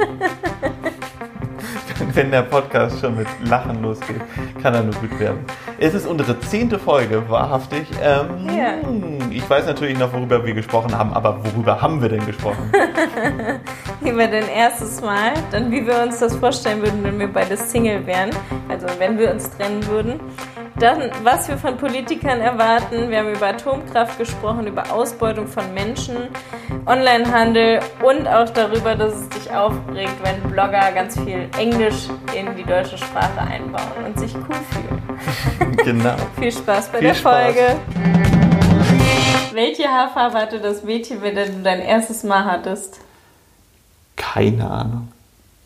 Wenn der Podcast schon mit Lachen losgeht, kann er nur gut werden. Es ist unsere zehnte Folge, wahrhaftig. Ähm, Ja. Ich weiß natürlich noch, worüber wir gesprochen haben, aber worüber haben wir denn gesprochen? Über dein erstes Mal, dann wie wir uns das vorstellen würden, wenn wir beide Single wären, also wenn wir uns trennen würden. Dann, was wir von Politikern erwarten. Wir haben über Atomkraft gesprochen, über Ausbeutung von Menschen, Onlinehandel und auch darüber, dass es dich aufregt, wenn Blogger ganz viel Englisch in die deutsche Sprache einbauen und sich cool fühlen. genau. Viel Spaß bei Viel der Spaß. Folge. Welche Haarfarbe hatte das Mädchen, wenn du dein erstes Mal hattest? Keine Ahnung.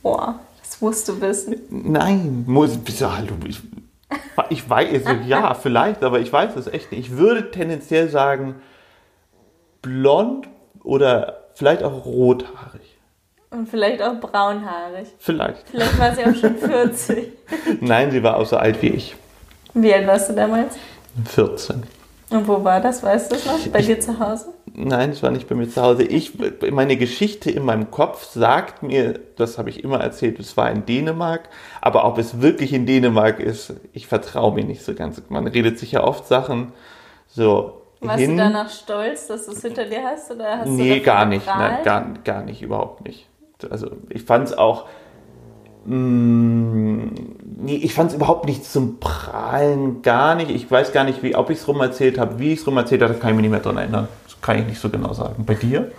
Boah, das musst du wissen. Nein, muss, hallo, ich, ich weiß, also, ja, vielleicht, aber ich weiß es echt nicht. Ich würde tendenziell sagen, blond oder vielleicht auch rothaarig. Und vielleicht auch braunhaarig. Vielleicht. Vielleicht war sie auch schon 40. Nein, sie war auch so alt wie ich. Wie alt warst du damals? 14. Und wo war das? Weißt du es noch? Bei Ich- dir zu Hause? Nein, es war nicht bei mir zu Hause. Ich, meine Geschichte in meinem Kopf sagt mir, das habe ich immer erzählt, es war in Dänemark. Aber ob es wirklich in Dänemark ist, ich vertraue mir nicht so ganz. Man redet sich ja oft Sachen so Warst hin. du danach stolz, dass du es hinter dir hast? Oder hast Nee, gar nicht. Nein, gar, gar nicht, überhaupt nicht. Also ich fand es auch. Mh, nee, ich fand es überhaupt nicht zum Prahlen, gar nicht. Ich weiß gar nicht, wie, ob ich es rum erzählt habe, wie ich es rum erzählt habe, kann ich mich nicht mehr dran erinnern. Das kann ich nicht so genau sagen. Bei dir?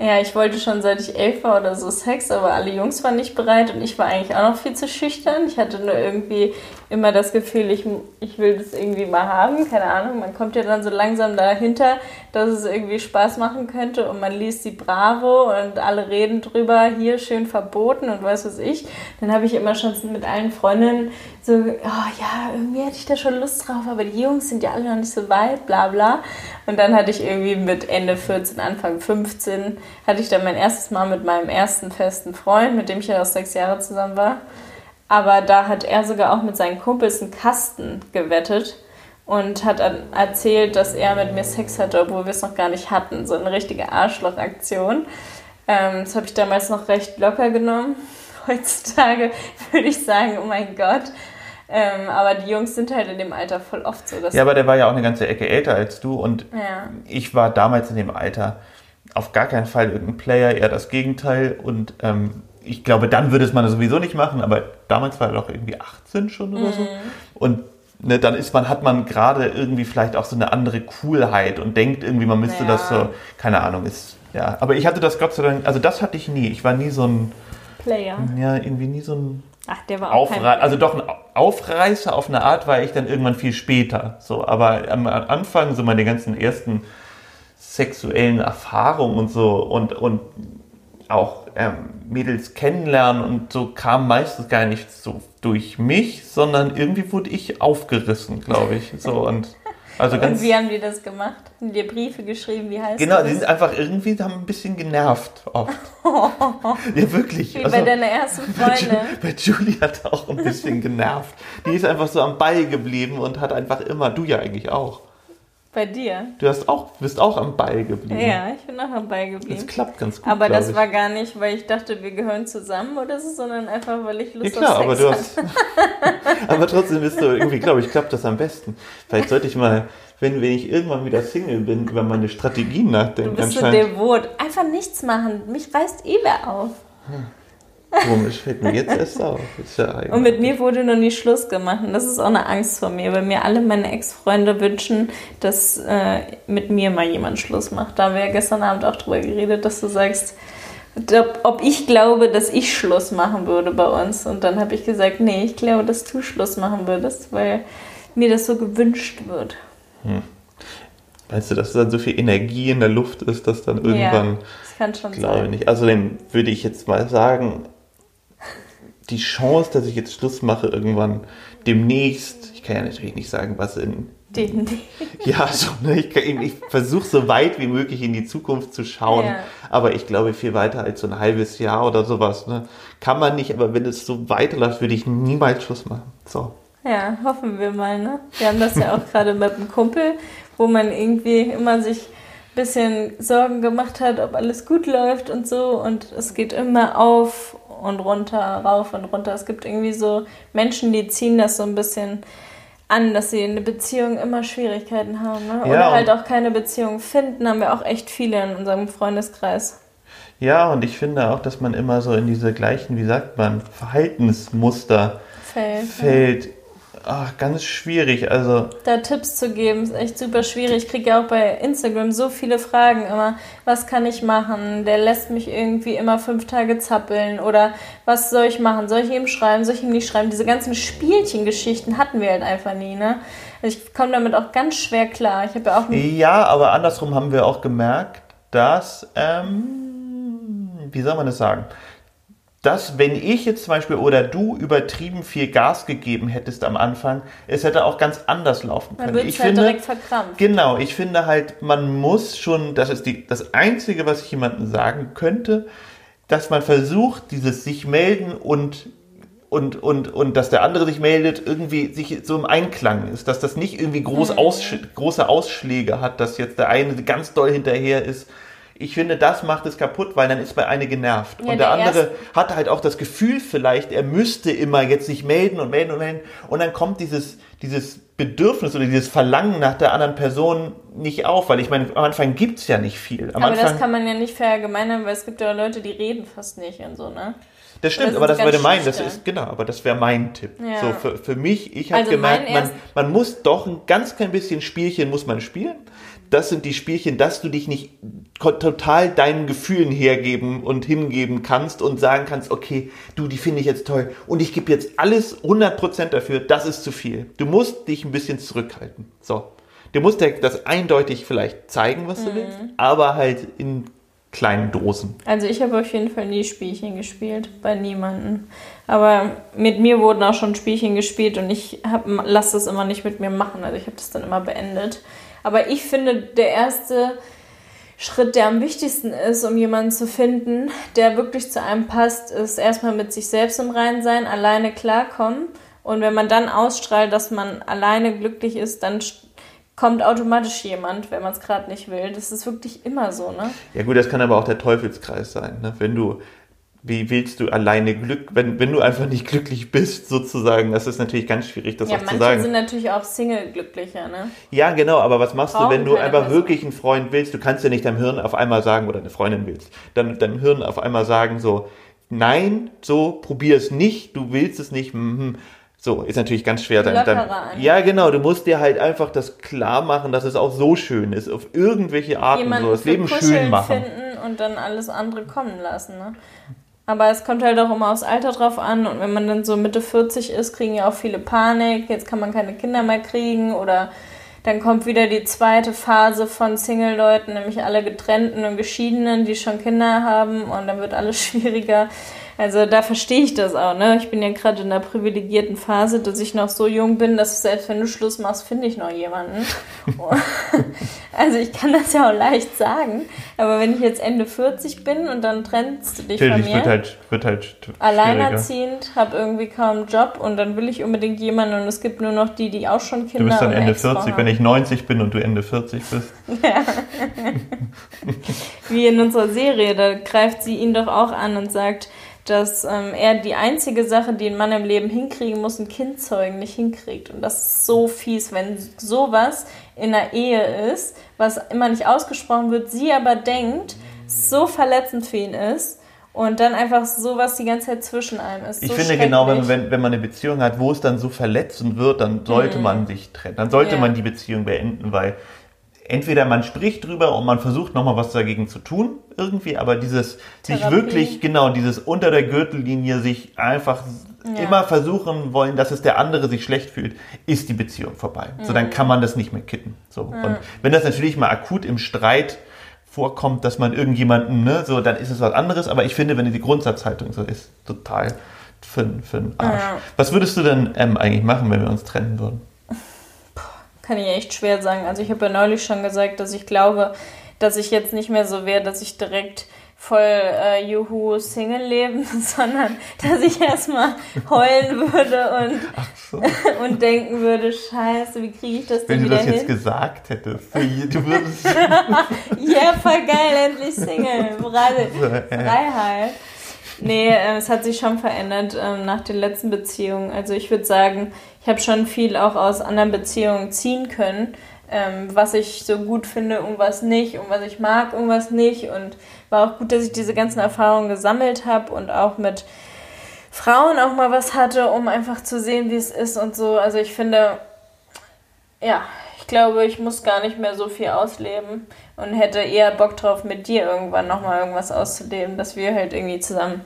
Ja, ich wollte schon seit ich elf war oder so Sex, aber alle Jungs waren nicht bereit und ich war eigentlich auch noch viel zu schüchtern. Ich hatte nur irgendwie immer das Gefühl, ich, ich will das irgendwie mal haben. Keine Ahnung, man kommt ja dann so langsam dahinter, dass es irgendwie Spaß machen könnte und man liest die Bravo und alle reden drüber, hier schön verboten und weiß was ich. Dann habe ich immer schon mit allen Freundinnen so, oh ja, irgendwie hätte ich da schon Lust drauf, aber die Jungs sind ja alle noch nicht so weit, bla bla. Und dann hatte ich irgendwie mit Ende 14, Anfang 15, hatte ich dann mein erstes Mal mit meinem ersten festen Freund, mit dem ich ja auch sechs Jahre zusammen war. Aber da hat er sogar auch mit seinen Kumpels einen Kasten gewettet und hat erzählt, dass er mit mir Sex hatte, obwohl wir es noch gar nicht hatten. So eine richtige Arschlochaktion. Ähm, das habe ich damals noch recht locker genommen. Heutzutage würde ich sagen, oh mein Gott. Ähm, aber die Jungs sind halt in dem Alter voll oft so. Ja, aber der war ja auch eine ganze Ecke älter als du und ja. ich war damals in dem Alter auf gar keinen Fall irgendein Player, eher das Gegenteil. Und ähm, ich glaube, dann würde es man sowieso nicht machen, aber damals war er doch irgendwie 18 schon oder Mhm. so. Und ne, dann ist man, hat man gerade irgendwie vielleicht auch so eine andere Coolheit und denkt irgendwie, man müsste Ja. das so, keine Ahnung, ist. Ja, aber ich hatte das Gott sei Dank, also das hatte ich nie. Ich war nie so ein, Player. ja, irgendwie nie so ein Ach, der war auch Aufrei also doch ein Aufreißer auf eine Art war ich dann irgendwann viel später. So, aber am Anfang so meine ganzen ersten sexuellen Erfahrungen und so und, und auch ähm, Mädels kennenlernen und so kam meistens gar nicht so durch mich, sondern irgendwie wurde ich aufgerissen, glaube ich. So und also Und ganz wie haben die das gemacht? Haben die dir Briefe geschrieben? Wie heißt genau, das? die sind einfach irgendwie haben ein bisschen genervt oft. ja wirklich. Wie Also- bei deiner ersten bei, Freundin. bei Julie hat auch ein bisschen genervt. Die ist einfach so am Ball geblieben und hat einfach immer, du ja eigentlich auch. Bei dir? Du hast auch, bist auch am Ball geblieben. Ja, ich bin auch dabei Das geblieben. klappt ganz gut. Aber das ich. war gar nicht, weil ich dachte, wir gehören zusammen oder so, sondern einfach, weil ich Ja Lust klar, auf aber Sex du hatte. hast. aber trotzdem bist du irgendwie, glaube ich, klappt das am besten. Vielleicht sollte ich mal, wenn, wenn ich irgendwann wieder Single bin, über meine Strategien Du nachdenken. bist so devot. Einfach nichts machen. Mich reißt eh wer auf. Komisch, fällt mir jetzt erst auf. Ja Und mit mir wurde noch nie Schluss gemacht. Und das ist auch eine Angst vor mir, weil mir alle meine Ex-Freunde wünschen, dass äh, mit mir mal jemand Schluss macht. Da haben wir ja gestern Abend auch drüber geredet, dass du sagst, ob, ich glaube, dass ich Schluss machen würde bei uns. Und dann habe ich gesagt, nee, ich glaube, dass du Schluss machen würdest, weil mir das so gewünscht wird. Meinst du, dass dann so viel Energie in der Luft ist, dass dann irgendwann. ja, das kann schon Glaube sein. nicht. Außerdem würde ich jetzt mal sagen, die Chance, dass ich jetzt Schluss mache irgendwann demnächst, ich kann ja natürlich nicht sagen, was in, Den, den. ja, so, ne, ich, ich versuche so weit wie möglich in die Zukunft zu schauen, Ja. aber ich glaube, viel weiter als so ein halbes Jahr oder sowas, ne, kann man nicht, aber wenn es so weiterläuft, würde ich niemals Schluss machen. So. Ja, hoffen wir mal, ne? Wir haben das ja auch gerade mit einem Kumpel, wo man irgendwie immer sich ein bisschen Sorgen gemacht hat, ob alles gut läuft und so. Und es geht immer auf und runter, rauf und runter. Es gibt irgendwie so Menschen, die ziehen das so ein bisschen an, dass sie in der Beziehung immer Schwierigkeiten haben. Ne? Ja, Oder halt und- auch keine Beziehung finden, haben wir auch echt viele in unserem Freundeskreis. Ja, und ich finde auch, dass man immer so in diese gleichen, wie sagt man, Verhaltensmuster Fällt. fällt. Ach, ganz schwierig. Also, Da Tipps zu geben, ist echt super schwierig. Ich kriege ja auch bei Instagram so viele Fragen immer. Was kann ich machen? Der lässt mich irgendwie immer fünf Tage zappeln. Oder was soll ich machen? Soll ich ihm schreiben? Soll ich ihm nicht schreiben? Diese ganzen Spielchengeschichten hatten wir halt einfach nie, ne? Also ich komme damit auch ganz schwer klar. Ich habe ja auch ja, aber andersrum haben wir auch gemerkt, dass, ähm, wie soll man das sagen? Dass, wenn ich jetzt zum Beispiel oder du übertrieben viel Gas gegeben hättest am Anfang, es hätte auch ganz anders laufen man können. wird Ich halt finde, direkt verkrampft. Genau, ich finde halt, man muss schon, das ist die, das Einzige, was ich jemandem sagen könnte, dass man versucht, dieses sich melden und, und, und, und dass der andere sich meldet, irgendwie sich so im Einklang ist, dass das nicht irgendwie groß Mhm. Aussch große Ausschläge hat, dass jetzt der eine ganz doll hinterher ist. Ich finde, das macht es kaputt, weil dann ist bei eine genervt. Ja, und der, der andere erste- hat halt auch das Gefühl vielleicht, er müsste immer jetzt sich melden und melden und melden. Und dann kommt dieses, dieses Bedürfnis oder dieses Verlangen nach der anderen Person nicht auf, weil ich meine, am Anfang gibt's ja nicht viel. Am Aber Anfang, das kann man ja nicht verallgemeinern, weil es gibt ja Leute, die reden fast nicht und so, ne? das stimmt, oder aber das würde mein, das ist, genau, aber das wäre mein Tipp. Ja. So, für, für mich, ich habe Also gemerkt, man, man muss doch ein ganz klein bisschen Spielchen muss man spielen. Das sind die Spielchen, dass du dich nicht total deinen Gefühlen hergeben und hingeben kannst und sagen kannst, okay, du, die finde ich jetzt toll und ich gebe jetzt alles 100% dafür, das ist zu viel. Du musst dich ein bisschen zurückhalten. So. Du musst dir das eindeutig vielleicht zeigen, was du willst, aber halt in kleinen Dosen. Also ich habe auf jeden Fall nie Spielchen gespielt, bei niemandem. Aber mit mir wurden auch schon Spielchen gespielt und ich lasse das immer nicht mit mir machen. Also ich habe das dann immer beendet. Aber ich finde, der erste Schritt, der am wichtigsten ist, um jemanden zu finden, der wirklich zu einem passt, ist erstmal mit sich selbst im Reinen sein, alleine klarkommen. Und wenn man dann ausstrahlt, dass man alleine glücklich ist, dann kommt automatisch jemand, wenn man es gerade nicht will. Das ist wirklich immer so, ne? Ja gut, das kann aber auch der Teufelskreis sein. Ne? Wenn du, wie willst du alleine Glück, wenn, wenn du einfach nicht glücklich bist, sozusagen, das ist natürlich ganz schwierig, das Ja, auch zu manche sagen. sind natürlich auch Single glücklicher, ne? Ja, genau, aber was machst du, Brauchen wenn du einfach Person. wirklich einen Freund willst? Du kannst ja nicht deinem Hirn auf einmal sagen, oder eine Freundin willst, dann deinem Hirn auf einmal sagen, so, nein, so, probier es nicht, du willst es nicht, mhm. So, ist natürlich ganz schwer. Dann, dann, ja, genau, du musst dir halt einfach das klar machen, dass es auch so schön ist, auf irgendwelche Arten so, das Leben schön machen. finden und dann alles andere kommen lassen, ne? Aber es kommt halt auch immer aufs Alter drauf an und wenn man dann so Mitte 40 ist, kriegen ja auch viele Panik, jetzt kann man keine Kinder mehr kriegen oder dann kommt wieder die zweite Phase von Single-Leuten, nämlich alle getrennten und geschiedenen, die schon Kinder haben und dann wird alles schwieriger. Also da verstehe ich das auch, ne? Ich bin ja gerade in der privilegierten Phase, dass ich noch so jung bin, dass selbst wenn du Schluss machst, finde ich noch jemanden. also ich kann das ja auch leicht sagen, aber wenn ich jetzt Ende 40 bin und dann trennst du dich von Natürlich, mir, wird halt, wird halt alleinerziehend, habe irgendwie kaum einen Job und dann will ich unbedingt jemanden und es gibt nur noch die, die auch schon Kinder Du bist dann Ende Ex-Frau 40, haben. wenn ich 90 bin und du Ende 40 bist. Wie in unserer Serie, da greift sie ihn doch auch an und sagt, dass ähm, er die einzige Sache, die ein Mann im Leben hinkriegen muss, ein Kind zeugen, nicht hinkriegt. Und das ist so fies, wenn sowas in einer Ehe ist, was immer nicht ausgesprochen wird, sie aber denkt, so verletzend für ihn ist und dann einfach sowas die ganze Zeit zwischen einem ist. Ich so finde genau, wenn, wenn, wenn man eine Beziehung hat, wo es dann so verletzend wird, dann sollte man sich trennen. Dann sollte Ja. man die Beziehung beenden, weil entweder man spricht drüber und man versucht nochmal was dagegen zu tun, irgendwie, aber dieses sich Therapie. wirklich, genau, dieses unter der Gürtellinie sich einfach Ja. immer versuchen wollen, dass es der andere sich schlecht fühlt, ist die Beziehung vorbei. So, Mhm. dann kann man das nicht mehr kitten. So. Und wenn das natürlich mal akut im Streit vorkommt, dass man irgendjemanden, ne, so, dann ist es was anderes, aber ich finde, wenn die Grundsatzhaltung so ist, total für, für den Arsch. Ja. Was würdest du denn ähm, eigentlich machen, wenn wir uns trennen würden? Kann ich echt schwer sagen. Also ich habe ja neulich schon gesagt, dass ich glaube, dass ich jetzt nicht mehr so wäre, dass ich direkt voll äh, Juhu Single leben, sondern dass ich erstmal heulen würde und, So. und denken würde, scheiße, wie kriege ich das Wenn denn du wieder das jetzt hin? gesagt hättest, du würdest. Ja, voll geil, endlich Single. Fre- Freiheit. Nee, äh, es hat sich schon verändert ähm, nach den letzten Beziehungen. Also ich würde sagen, ich habe schon viel auch aus anderen Beziehungen ziehen können, ähm, was ich so gut finde und was nicht und was ich mag und was nicht. Und war auch gut, dass ich diese ganzen Erfahrungen gesammelt habe und auch mit Frauen auch mal was hatte, um einfach zu sehen, wie es ist und so. Also ich finde, ja, glaube, ich muss gar nicht mehr so viel ausleben und hätte eher Bock drauf, mit dir irgendwann nochmal irgendwas auszuleben, dass wir halt irgendwie zusammen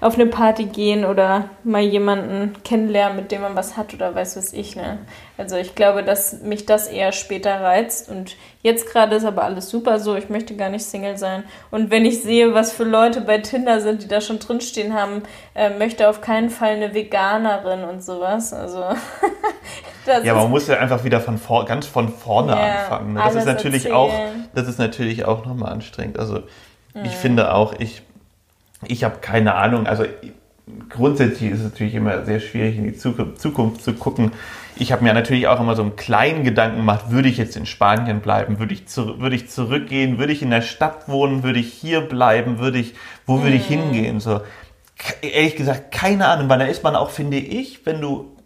auf eine Party gehen oder mal jemanden kennenlernen, mit dem man was hat oder weiß was ich, ne? Also ich glaube, dass mich das eher später reizt und jetzt gerade ist aber alles super so, ich möchte gar nicht Single sein und wenn ich sehe, was für Leute bei Tinder sind, die da schon drinstehen haben, äh, möchte auf keinen Fall eine Veganerin und sowas, also ja, man muss ja einfach wieder von vor, ganz von vorne ja, anfangen. Ne? Das ist natürlich erzählen. auch, das ist natürlich auch nochmal anstrengend. Also mhm. ich finde auch, ich ich habe keine Ahnung. Also grundsätzlich ist es natürlich immer sehr schwierig, in die Zukunft zu gucken. Ich habe mir natürlich auch immer so einen kleinen Gedanken gemacht, würde ich jetzt in Spanien bleiben, würde ich, zu, würde ich zurückgehen, würde ich in der Stadt wohnen, würde ich hier bleiben, würde ich, wo würde ich mhm. hingehen? So, ehrlich gesagt, keine Ahnung, weil da ist man auch, finde ich, wenn du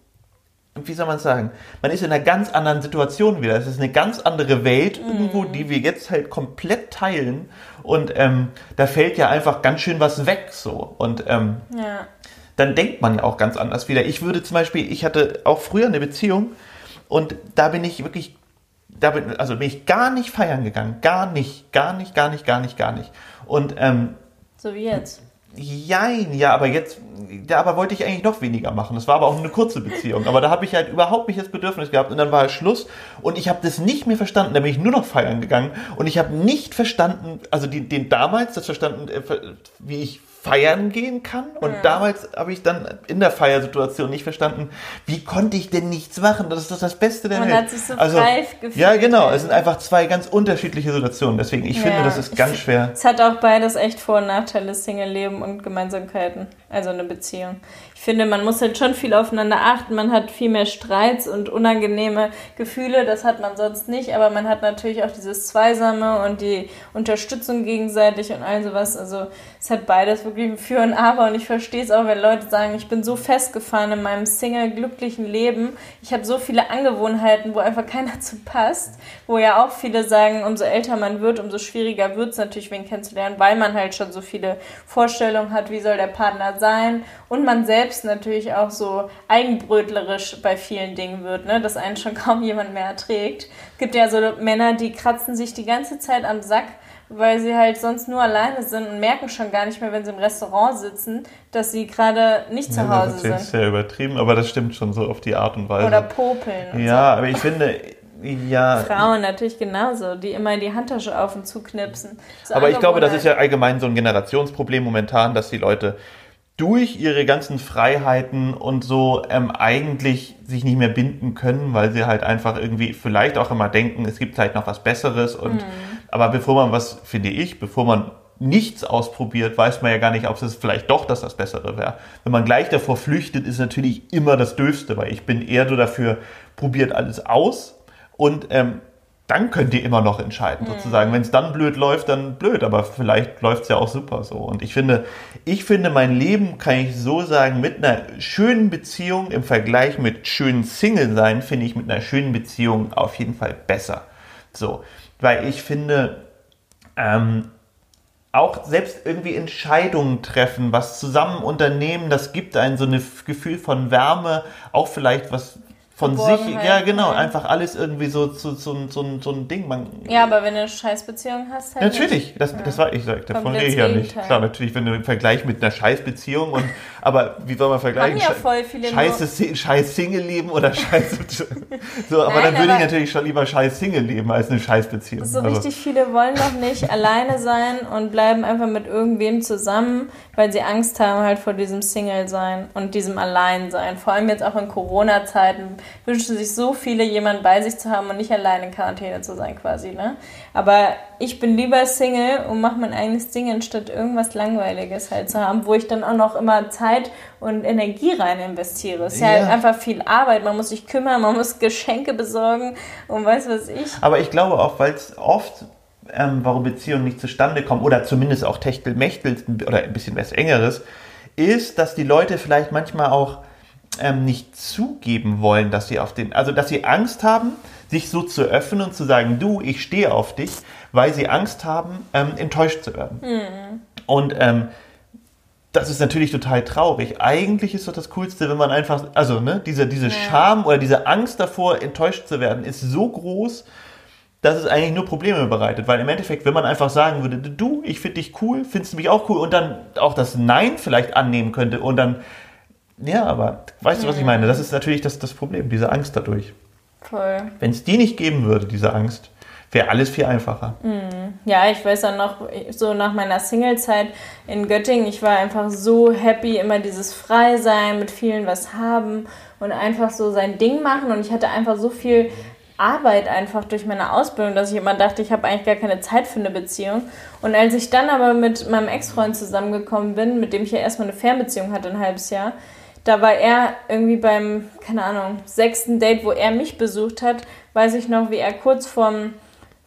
wie soll man sagen, man ist in einer ganz anderen Situation wieder. Es ist eine ganz andere Welt mm. irgendwo, die wir jetzt halt komplett teilen. Und ähm, da fällt ja einfach ganz schön was weg so. Und ähm, ja. Dann denkt man ja auch ganz anders wieder. Ich würde zum Beispiel, ich hatte auch früher eine Beziehung und da bin ich wirklich, da bin, also bin ich gar nicht feiern gegangen. Gar nicht, gar nicht, gar nicht, gar nicht, gar nicht. Und ähm, so wie jetzt. Jein, ja, aber jetzt, ja, aber wollte ich eigentlich noch weniger machen. Das war aber auch eine kurze Beziehung. Aber da habe ich halt überhaupt nicht das Bedürfnis gehabt und dann war Schluss und ich habe das nicht mehr verstanden. Da bin ich nur noch feiern gegangen und ich habe nicht verstanden, also die, den damals das verstanden, äh, wie ich feiern gehen kann. Und ja. damals habe ich dann in der Feiersituation nicht verstanden, wie konnte ich denn nichts machen? Das ist doch das Beste der Man Welt. hat sich so also, reif gefühlt. Ja, genau. Es sind einfach zwei ganz unterschiedliche Situationen. Deswegen, ich ja. finde, das ist ganz schwer. Es hat auch beides echt Vor- und Nachteile, Single-Leben und Gemeinsamkeiten. Also eine Beziehung ich finde, man muss halt schon viel aufeinander achten. Man hat viel mehr Streits und unangenehme Gefühle. Das hat man sonst nicht. Aber man hat natürlich auch dieses Zweisame und die Unterstützung gegenseitig und all sowas. Also es hat beides wirklich ein Für und Aber. Und ich verstehe es auch, wenn Leute sagen, ich bin so festgefahren in meinem Single glücklichen Leben. Ich habe so viele Angewohnheiten, wo einfach keiner zu passt. Wo ja auch viele sagen, umso älter man wird, umso schwieriger wird es natürlich, wen kennenzulernen, weil man halt schon so viele Vorstellungen hat, wie soll der Partner sein. Und man selbst natürlich auch so eigenbrötlerisch bei vielen Dingen wird, ne? dass einen schon kaum jemand mehr erträgt. Es gibt ja so Männer, die kratzen sich die ganze Zeit am Sack, weil sie halt sonst nur alleine sind und merken schon gar nicht mehr, wenn sie im Restaurant sitzen, dass sie gerade nicht zu Hause sind. Das ist sehr übertrieben, aber das stimmt schon so auf die Art und Weise. Oder popeln. ja, so. aber ich finde, ja. Frauen natürlich genauso, die immer die Handtasche auf und zuknipsen. So aber ich glaube, das ist ja allgemein so ein Generationsproblem momentan, dass die Leute durch ihre ganzen Freiheiten und so ähm, eigentlich sich nicht mehr binden können, weil sie halt einfach irgendwie vielleicht auch immer denken, es gibt halt noch was Besseres. Und mhm. aber bevor man was, finde ich, bevor man nichts ausprobiert, weiß man ja gar nicht, ob es vielleicht doch das das Bessere wäre. Wenn man gleich davor flüchtet, ist natürlich immer das Döfste, weil ich bin eher so dafür, probiert alles aus und ähm, dann könnt ihr immer noch entscheiden, mhm. sozusagen. Wenn es dann blöd läuft, dann blöd, aber vielleicht läuft es ja auch super so. Und ich finde, ich finde, mein Leben kann ich so sagen, mit einer schönen Beziehung im Vergleich mit schönen Single sein, finde ich mit einer schönen Beziehung auf jeden Fall besser. So, weil ich finde, ähm, auch selbst irgendwie Entscheidungen treffen, was zusammen unternehmen, das gibt einen so ein Gefühl von Wärme, auch vielleicht was von sich, ja genau, einfach alles irgendwie so, so, so, so, so ein Ding. Man, ja, aber wenn du eine Scheißbeziehung hast, halt Natürlich, das, das war ich, sag, davon rede ich ja nicht. Klar, natürlich, wenn du im Vergleich mit einer Scheißbeziehung und, aber wie soll man vergleichen? Haben ja voll viele Scheiße, scheiß Single-Leben oder Scheiß, so, aber Nein, dann würde ich natürlich schon lieber Scheiß Single leben als eine Scheißbeziehung. So also. richtig viele wollen doch nicht alleine sein und bleiben einfach mit irgendwem zusammen, weil sie Angst haben halt vor diesem Single-Sein und diesem Allein-Sein. Vor allem jetzt auch in Corona-Zeiten wünschen sich so viele, jemanden bei sich zu haben und nicht alleine in Quarantäne zu sein quasi. Ne? Aber ich bin lieber Single und mache mein eigenes Ding, anstatt irgendwas Langweiliges halt zu haben, wo ich dann auch noch immer Zeit und Energie rein investiere. Es ist ja, ja halt einfach viel Arbeit. Man muss sich kümmern, man muss Geschenke besorgen und weiß was ich. Aber ich glaube auch, weil es oft ähm, warum Beziehungen nicht zustande kommen oder zumindest auch Techtelmechtel oder ein bisschen was Engeres, ist, dass die Leute vielleicht manchmal auch ähm, nicht zugeben wollen, dass sie auf den, also dass sie Angst haben, sich so zu öffnen und zu sagen, du, ich stehe auf dich, weil sie Angst haben, ähm, enttäuscht zu werden. Mhm. Und ähm, das ist natürlich total traurig. Eigentlich ist doch das Coolste, wenn man einfach, also ne, diese, diese Ja. Scham oder diese Angst davor, enttäuscht zu werden, ist so groß, dass es eigentlich nur Probleme bereitet. Weil im Endeffekt, wenn man einfach sagen würde, du, ich finde dich cool, findest du mich auch cool und dann auch das Nein vielleicht annehmen könnte und dann, ja, aber weißt du, was ich meine? Das ist natürlich das, das Problem, diese Angst dadurch. Voll. Wenn es die nicht geben würde, diese Angst, wäre alles viel einfacher. Ja, ich weiß auch noch, so nach meiner Singlezeit in Göttingen, ich war einfach so happy, immer dieses Freisein, mit vielen was haben und einfach so sein Ding machen. Und ich hatte einfach so viel Arbeit einfach durch meine Ausbildung, dass ich immer dachte, ich habe eigentlich gar keine Zeit für eine Beziehung. Und als ich dann aber mit meinem Ex-Freund zusammengekommen bin, mit dem ich ja erstmal eine Fernbeziehung hatte, ein halbes Jahr, da war er irgendwie beim, keine Ahnung, sechsten Date, wo er mich besucht hat, weiß ich noch, wie er kurz vorm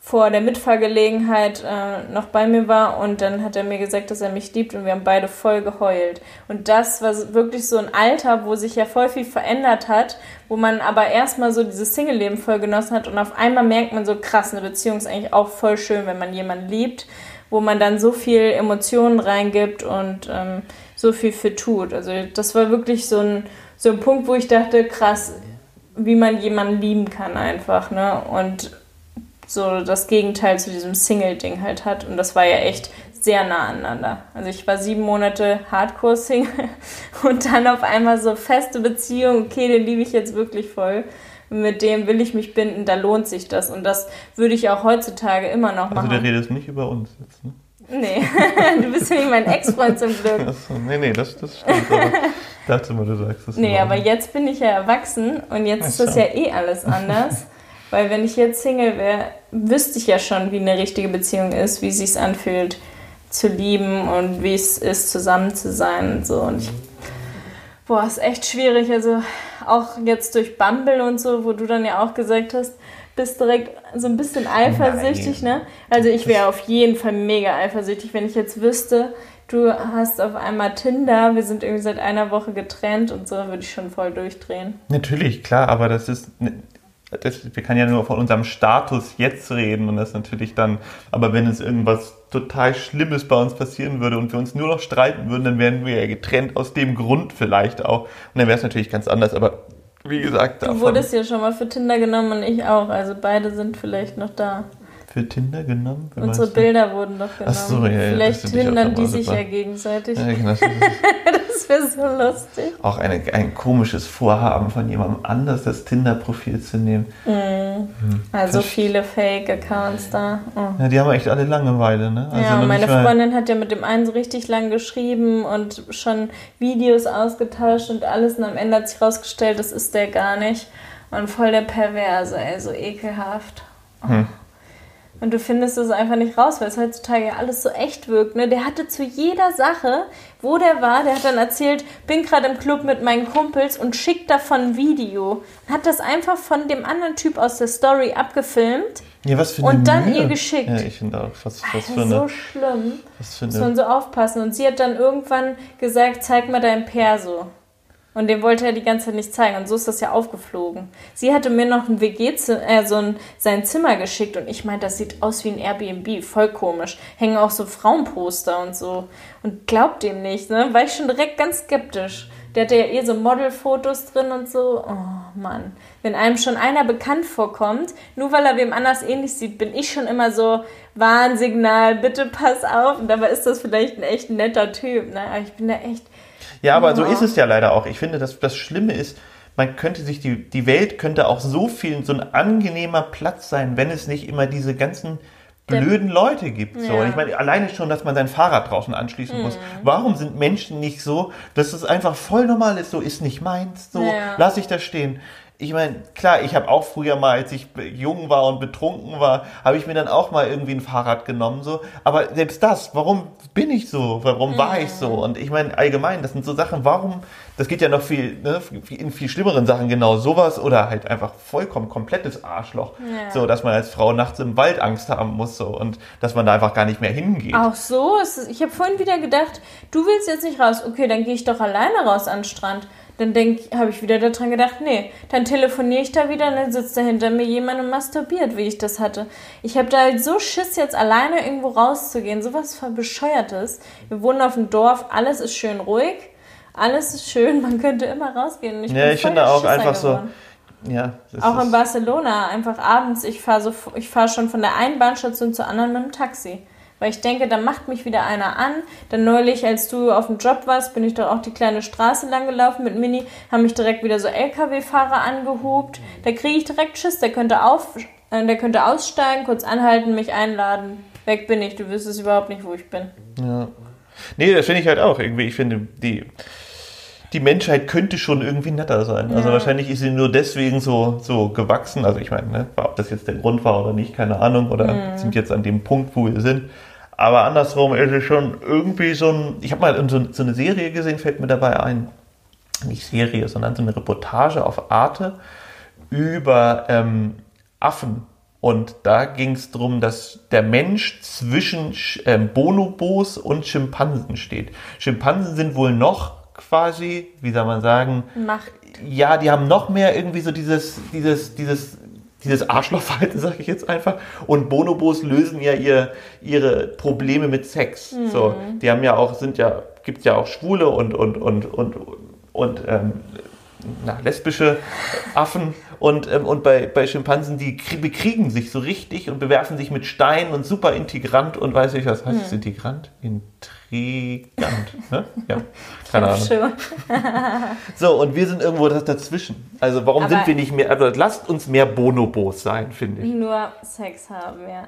vor der Mitfahrgelegenheit äh, noch bei mir war und dann hat er mir gesagt, dass er mich liebt und wir haben beide voll geheult. Und das war wirklich so ein Alter, wo sich ja voll viel verändert hat, wo man aber erstmal so dieses Single-Leben voll genossen hat und auf einmal merkt man so krass, eine Beziehung ist eigentlich auch voll schön, wenn man jemanden liebt, wo man dann so viel Emotionen reingibt und ähm, so viel für tut. Also das war wirklich so ein, so ein Punkt, wo ich dachte, krass, wie man jemanden lieben kann einfach, ne? Und so das Gegenteil zu diesem Single-Ding halt hat. Und das war ja echt sehr nah aneinander. Also ich war sieben Monate Hardcore-Single und dann auf einmal so feste Beziehung, okay, den liebe ich jetzt wirklich voll. Mit dem will ich mich binden, da lohnt sich das. Und das würde ich auch heutzutage immer noch Also machen. der redest nicht über uns jetzt, ne? Nee, du bist ja nicht mein Ex-Freund zum Glück. Achso, nee, nee, das, das stimmt. Aber ich dachte mal, du sagst das. Nee, immer. aber jetzt bin ich ja erwachsen und jetzt ist Ach das so. ja eh alles anders. Weil wenn ich jetzt Single wäre, wüsste ich ja schon, wie eine richtige Beziehung ist, wie es sich anfühlt zu lieben und wie es ist, zusammen zu sein und so. Und ich, boah, ist echt schwierig. Also auch jetzt durch Bumble und so, wo du dann ja auch gesagt hast, bist direkt so ein bisschen eifersüchtig, ne? Also ich wäre auf jeden Fall mega eifersüchtig, wenn ich jetzt wüsste, du hast auf einmal Tinder, wir sind irgendwie seit einer Woche getrennt und so, würde ich schon voll durchdrehen. Natürlich, klar, aber das ist. ne- Das, wir können ja nur von unserem Status jetzt reden und das natürlich dann, aber wenn es irgendwas total Schlimmes bei uns passieren würde und wir uns nur noch streiten würden, dann wären wir ja getrennt aus dem Grund vielleicht auch. Und dann wäre es natürlich ganz anders, aber wie gesagt, Du davon wurdest ja schon mal für Tinder genommen und ich auch, also beide sind vielleicht noch da. für Tinder genommen. Wer Unsere du? Bilder wurden doch genommen. Ach so, ja, ja, vielleicht hindern die sich ja gegenseitig. Ja, genau, das wäre so lustig. auch eine, ein komisches Vorhaben von jemandem anders, das Tinder-Profil zu nehmen. Also Verst- viele Fake-Accounts da. Oh. Ja, die haben echt alle Langeweile, ne? ja, noch meine Freundin hat ja mit dem einen so richtig lang geschrieben und schon Videos ausgetauscht und alles und am Ende hat sich rausgestellt, das ist der gar nicht. Und voll der Perverse, ey, so ekelhaft. Hm. Und du findest es einfach nicht raus, weil es heutzutage ja alles so echt wirkt. Ne? Der hatte zu jeder Sache, wo der war, der hat dann erzählt, bin gerade im Club mit meinen Kumpels und schickt davon ein Video. Hat das einfach von dem anderen Typ aus der Story abgefilmt. Ja, was für eine Und dann Mühe. ihr geschickt. Ja, ich finde auch, was, was für Alter, so eine, schlimm. was für Muss man eine, so aufpassen. Und sie hat dann irgendwann gesagt, zeig mal dein Perso. Und den wollte er die ganze Zeit nicht zeigen. Und so ist das ja aufgeflogen. Sie hatte mir noch ein WG, äh, so ein, sein Zimmer geschickt. Und ich meinte, das sieht aus wie ein Airbnb. Voll komisch. Hängen auch so Frauenposter und so. Und glaubt dem nicht, ne? War ich schon direkt ganz skeptisch. Der hatte ja eh so Modelfotos drin und so. Oh Mann. Wenn einem schon einer bekannt vorkommt, nur weil er wem anders ähnlich sieht, bin ich schon immer so, Warnsignal, bitte pass auf. Und dabei ist das vielleicht ein echt netter Typ. Ne? Aber ich bin da echt. Ja, aber so Ja. ist es ja leider auch. Ich finde, dass das Schlimme ist, man könnte sich, die, die Welt könnte auch so viel, so ein angenehmer Platz sein, wenn es nicht immer diese ganzen blöden Leute gibt. So. Ja. Und ich meine, alleine schon, dass man sein Fahrrad draußen anschließen muss. Mhm. Warum sind Menschen nicht so, dass es einfach voll normal ist, so ist nicht meins, so Ja. lass ich das stehen. Ich meine, klar, ich habe auch früher mal, als ich jung war und betrunken war, habe ich mir dann auch mal irgendwie ein Fahrrad genommen, so. Aber selbst das, warum bin ich so? Warum war ich so? Und ich meine, allgemein, das sind so Sachen, warum, das geht ja noch viel, ne, in viel schlimmeren Sachen genau sowas oder halt einfach vollkommen komplettes Arschloch. Ja. So, dass man als Frau nachts im Wald Angst haben muss, so. Und dass man da einfach gar nicht mehr hingeht. Auch so? Ich habe vorhin wieder gedacht, du willst jetzt nicht raus. Okay, dann gehe ich doch alleine raus an den Strand. Dann habe ich wieder daran gedacht, nee, dann telefoniere ich da wieder und dann sitzt da hinter mir jemand und masturbiert, wie ich das hatte. Ich habe da halt so Schiss, jetzt alleine irgendwo rauszugehen. Sowas Bescheuertes. Wir wohnen auf dem Dorf, alles ist schön ruhig, alles ist schön, man könnte immer rausgehen. Ich Ja, ich finde auch Schisser einfach so, geworden. ja. das Auch in Barcelona, einfach abends, ich fahre so, ich fahre schon von der einen Bahnstation zur anderen mit dem Taxi. Weil ich denke, da macht mich wieder einer an. Dann neulich, als du auf dem Job warst, bin ich doch auch die kleine Straße lang gelaufen mit Mini, haben mich direkt wieder so LKW-Fahrer angehupt. Da kriege ich direkt Schiss, der könnte auf, äh, der könnte aussteigen, kurz anhalten, mich einladen. Weg bin ich, du wüsstest überhaupt nicht, wo ich bin. Ja. Nee, das finde ich halt auch irgendwie. Ich finde, die, die Menschheit könnte schon irgendwie netter sein. Also Ja. wahrscheinlich ist sie nur deswegen so, so gewachsen. Also ich meine, ne, ob das jetzt der Grund war oder nicht, keine Ahnung. Oder sind jetzt an dem Punkt, wo wir sind. Aber andersrum ist es schon irgendwie so ein. Ich habe mal so, so eine Serie gesehen, fällt mir dabei ein. Nicht Serie, sondern so eine Reportage auf Arte über ähm, Affen. Und da ging es darum, dass der Mensch zwischen Sch- ähm, Bonobos und Schimpansen steht. Schimpansen sind wohl noch quasi, wie soll man sagen, Macht. ja, die haben noch mehr irgendwie so dieses, dieses, dieses, dieses Arschlochverhalten, sage ich jetzt einfach. Und Bonobos lösen ja ihr, ihre Probleme mit Sex. So, die haben ja auch, sind ja, gibt ja auch Schwule und und und und und ähm, na, lesbische Affen und, ähm, und bei, bei Schimpansen, die krie- bekriegen sich so richtig und bewerfen sich mit Steinen und super integrant und weiß ich, was heißt das integrant? Intrigant, ne? Ja, keine Ahnung. So, und wir sind irgendwo das dazwischen. Also warum Aber- sind wir nicht mehr, also lasst uns mehr Bonobos sein, finde ich. Nur Sex haben, ja.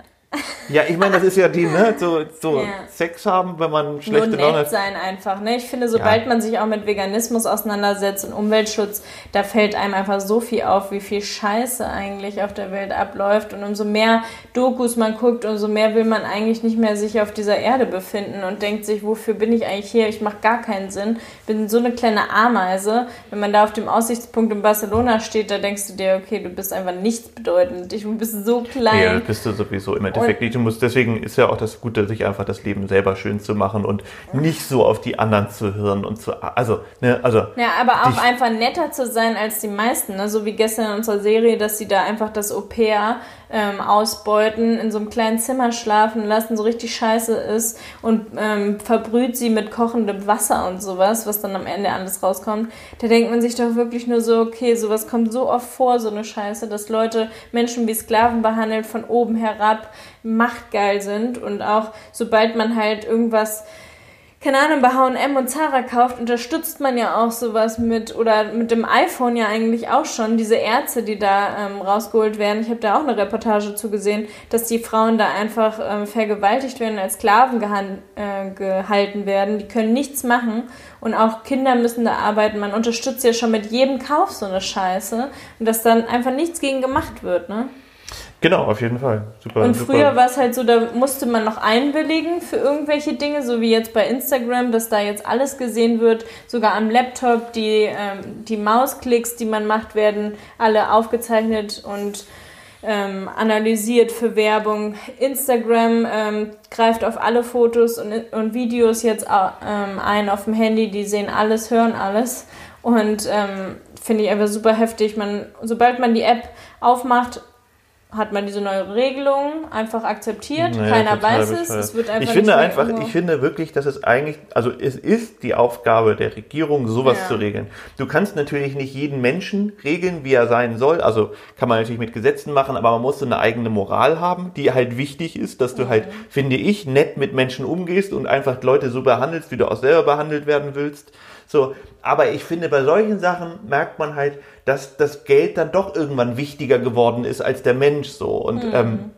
Ja, ich meine, das ist ja die, ne, so, so Ja. Sex haben, wenn man Nur schlechte Laune nett hat. sein einfach. Ne? Ich finde, sobald Ja. man sich auch mit Veganismus auseinandersetzt und Umweltschutz, da fällt einem einfach so viel auf, wie viel Scheiße eigentlich auf der Welt abläuft. Und umso mehr Dokus man guckt, umso mehr will man eigentlich nicht mehr sich auf dieser Erde befinden und denkt sich, wofür bin ich eigentlich hier? Ich mache gar keinen Sinn. Bin so eine kleine Ameise. Wenn man da auf dem Aussichtspunkt in Barcelona steht, da denkst du dir, okay, du bist einfach nichts bedeutend. Du bist so klein. Ja, bist du sowieso im Endeffekt Du musst, deswegen ist ja auch das Gute, sich einfach das Leben selber schön zu machen und nicht so auf die anderen zu hören und zu, also, ne, also, Ja, aber auch einfach netter zu sein als die meisten. Ne? So wie gestern in unserer Serie, dass sie da einfach das Au-pair ähm, ausbeuten, in so einem kleinen Zimmer schlafen lassen, so richtig scheiße ist und ähm, verbrüht sie mit kochendem Wasser und sowas, was dann am Ende alles rauskommt. Da denkt man sich doch wirklich nur so, okay, sowas kommt so oft vor, so eine Scheiße, dass Leute Menschen wie Sklaven behandelt, von oben herab machtgeil sind und auch sobald man halt irgendwas keine Ahnung, bei H&M und Zara kauft, unterstützt man ja auch sowas mit, oder mit dem iPhone ja eigentlich auch schon, diese Ärzte, die da ähm, rausgeholt werden. Ich habe da auch eine Reportage zu gesehen, dass die Frauen da einfach ähm, vergewaltigt werden, als Sklaven äh, gehalten werden. Die können nichts machen und auch Kinder müssen da arbeiten. Man unterstützt ja schon mit jedem Kauf so eine Scheiße und dass dann einfach nichts gegen gemacht wird, ne? Genau, auf jeden Fall. Super, Und früher war es halt so, da musste man noch einwilligen für irgendwelche Dinge, so wie jetzt bei Instagram, dass da jetzt alles gesehen wird, sogar am Laptop, die, ähm, die Mausklicks, die man macht, werden alle aufgezeichnet und ähm, analysiert für Werbung. Instagram ähm, greift auf alle Fotos und, und Videos jetzt ähm, ein auf dem Handy, die sehen alles, hören alles. Und ähm, finde ich einfach super heftig. Man, sobald man die App aufmacht, hat man diese neue Regelung einfach akzeptiert. Naja, Keiner weiß es. bescheuert. Es wird einfach ich finde einfach, irgendwo- ich finde wirklich, dass es eigentlich, also es ist die Aufgabe der Regierung, sowas Ja. zu regeln. Du kannst natürlich nicht jeden Menschen regeln, wie er sein soll. Also kann man natürlich mit Gesetzen machen, aber man muss so eine eigene Moral haben, die halt wichtig ist, dass du halt, finde ich, nett mit Menschen umgehst und einfach Leute so behandelst, wie du auch selber behandelt werden willst. So, aber ich finde, bei solchen Sachen merkt man halt, dass das Geld dann doch irgendwann wichtiger geworden ist als der Mensch so. Und ähm,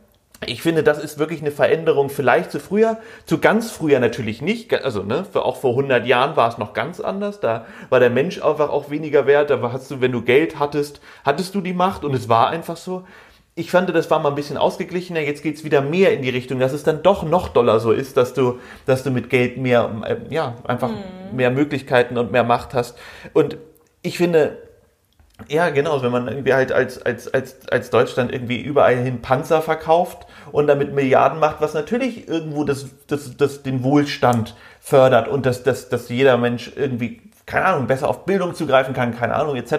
ich finde, das ist wirklich eine Veränderung vielleicht zu früher, zu ganz früher natürlich nicht. Also ne, für, auch vor 100 Jahren war es noch ganz anders. Da war der Mensch einfach auch weniger wert. Da hast du, wenn du Geld hattest, hattest du die Macht und es war einfach so. Ich fand, das war mal ein bisschen ausgeglichener. Jetzt geht's wieder mehr in die Richtung, dass es dann doch noch doller so ist, dass du, dass du mit Geld mehr, äh, ja, einfach mhm. mehr Möglichkeiten und mehr Macht hast. Und ich finde, ja, genau, wenn man irgendwie halt als, als, als, als Deutschland irgendwie überall hin Panzer verkauft und damit Milliarden macht, was natürlich irgendwo das, das, das den Wohlstand fördert und dass, dass, dass jeder Mensch irgendwie, keine Ahnung, besser auf Bildung zugreifen kann, keine Ahnung, etc.,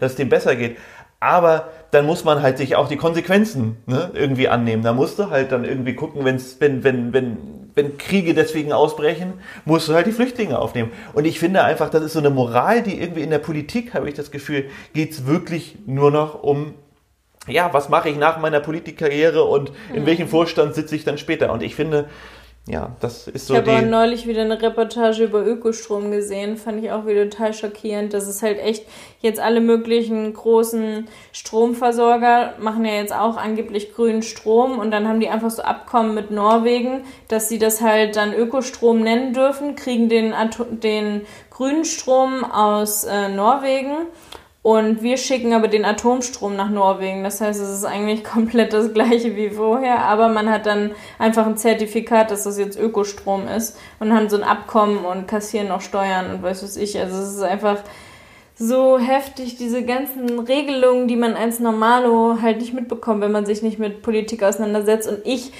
dass es dem besser geht. Aber dann muss man halt sich auch die Konsequenzen ne, irgendwie annehmen. Da musst du halt dann irgendwie gucken, wenn's, wenn, wenn, wenn wenn Kriege deswegen ausbrechen, musst du halt die Flüchtlinge aufnehmen. Und ich finde einfach, das ist so eine Moral, die irgendwie in der Politik, habe ich das Gefühl, geht's wirklich nur noch um ja, was mache ich nach meiner Politikkarriere und in mhm. welchem Vorstand sitze ich dann später? Und ich finde, ja, das ist so ich habe auch neulich wieder eine Reportage über Ökostrom gesehen, fand ich auch wieder total schockierend. Das ist halt echt jetzt alle möglichen großen Stromversorger machen ja jetzt auch angeblich grünen Strom und dann haben die einfach so Abkommen mit Norwegen, dass sie das halt dann Ökostrom nennen dürfen, kriegen den, Atom den grünen Strom aus äh, Norwegen und wir schicken aber den Atomstrom nach Norwegen. Das heißt, es ist eigentlich komplett das gleiche wie vorher, aber man hat dann einfach ein Zertifikat, dass das jetzt Ökostrom ist und haben so ein Abkommen und kassieren noch Steuern und weiß was ich. Also es ist einfach so heftig, diese ganzen Regelungen, die man als Normalo halt nicht mitbekommt, wenn man sich nicht mit Politik auseinandersetzt. Und ich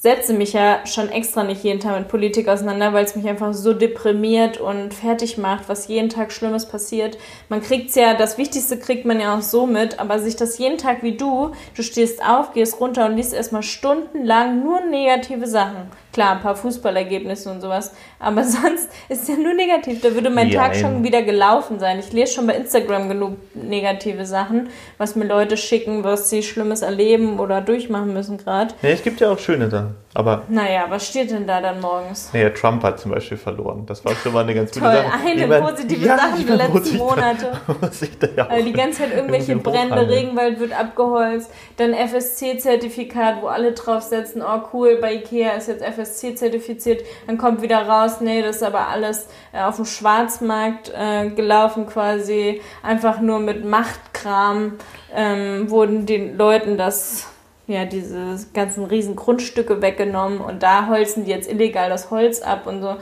setze mich ja schon extra nicht jeden Tag mit Politik auseinander, weil es mich einfach so deprimiert und fertig macht, was jeden Tag Schlimmes passiert. Man kriegt's ja, das Wichtigste kriegt man ja auch so mit, aber sich das jeden Tag wie du, du stehst auf, gehst runter und liest erstmal stundenlang nur negative Sachen. Klar, ein paar Fußballergebnisse und sowas, aber sonst ist ja nur negativ. Da würde mein ja, Tag schon wieder gelaufen sein. Ich lese schon bei Instagram genug negative Sachen, was mir Leute schicken, was sie Schlimmes erleben oder durchmachen müssen gerade. Nee, es gibt ja auch schöne Sachen. Aber naja, was steht denn da dann morgens? Naja, Trump hat zum Beispiel verloren. Das war schon mal eine ganz gute Sache. Eine meine, positive ja, Sache die letzten Monate. also die ganze Zeit irgendwelche Brände, Regenwald wird abgeholzt, dann FSC-Zertifikat, wo alle draufsetzen, oh cool, bei Ikea ist jetzt FSC-zertifiziert, dann kommt wieder raus, nee, das ist aber alles äh, auf dem Schwarzmarkt äh, gelaufen quasi, einfach nur mit Machtkram ähm, wurden den Leuten das ja, diese ganzen riesen Grundstücke weggenommen und da holzen die jetzt illegal das Holz ab und so.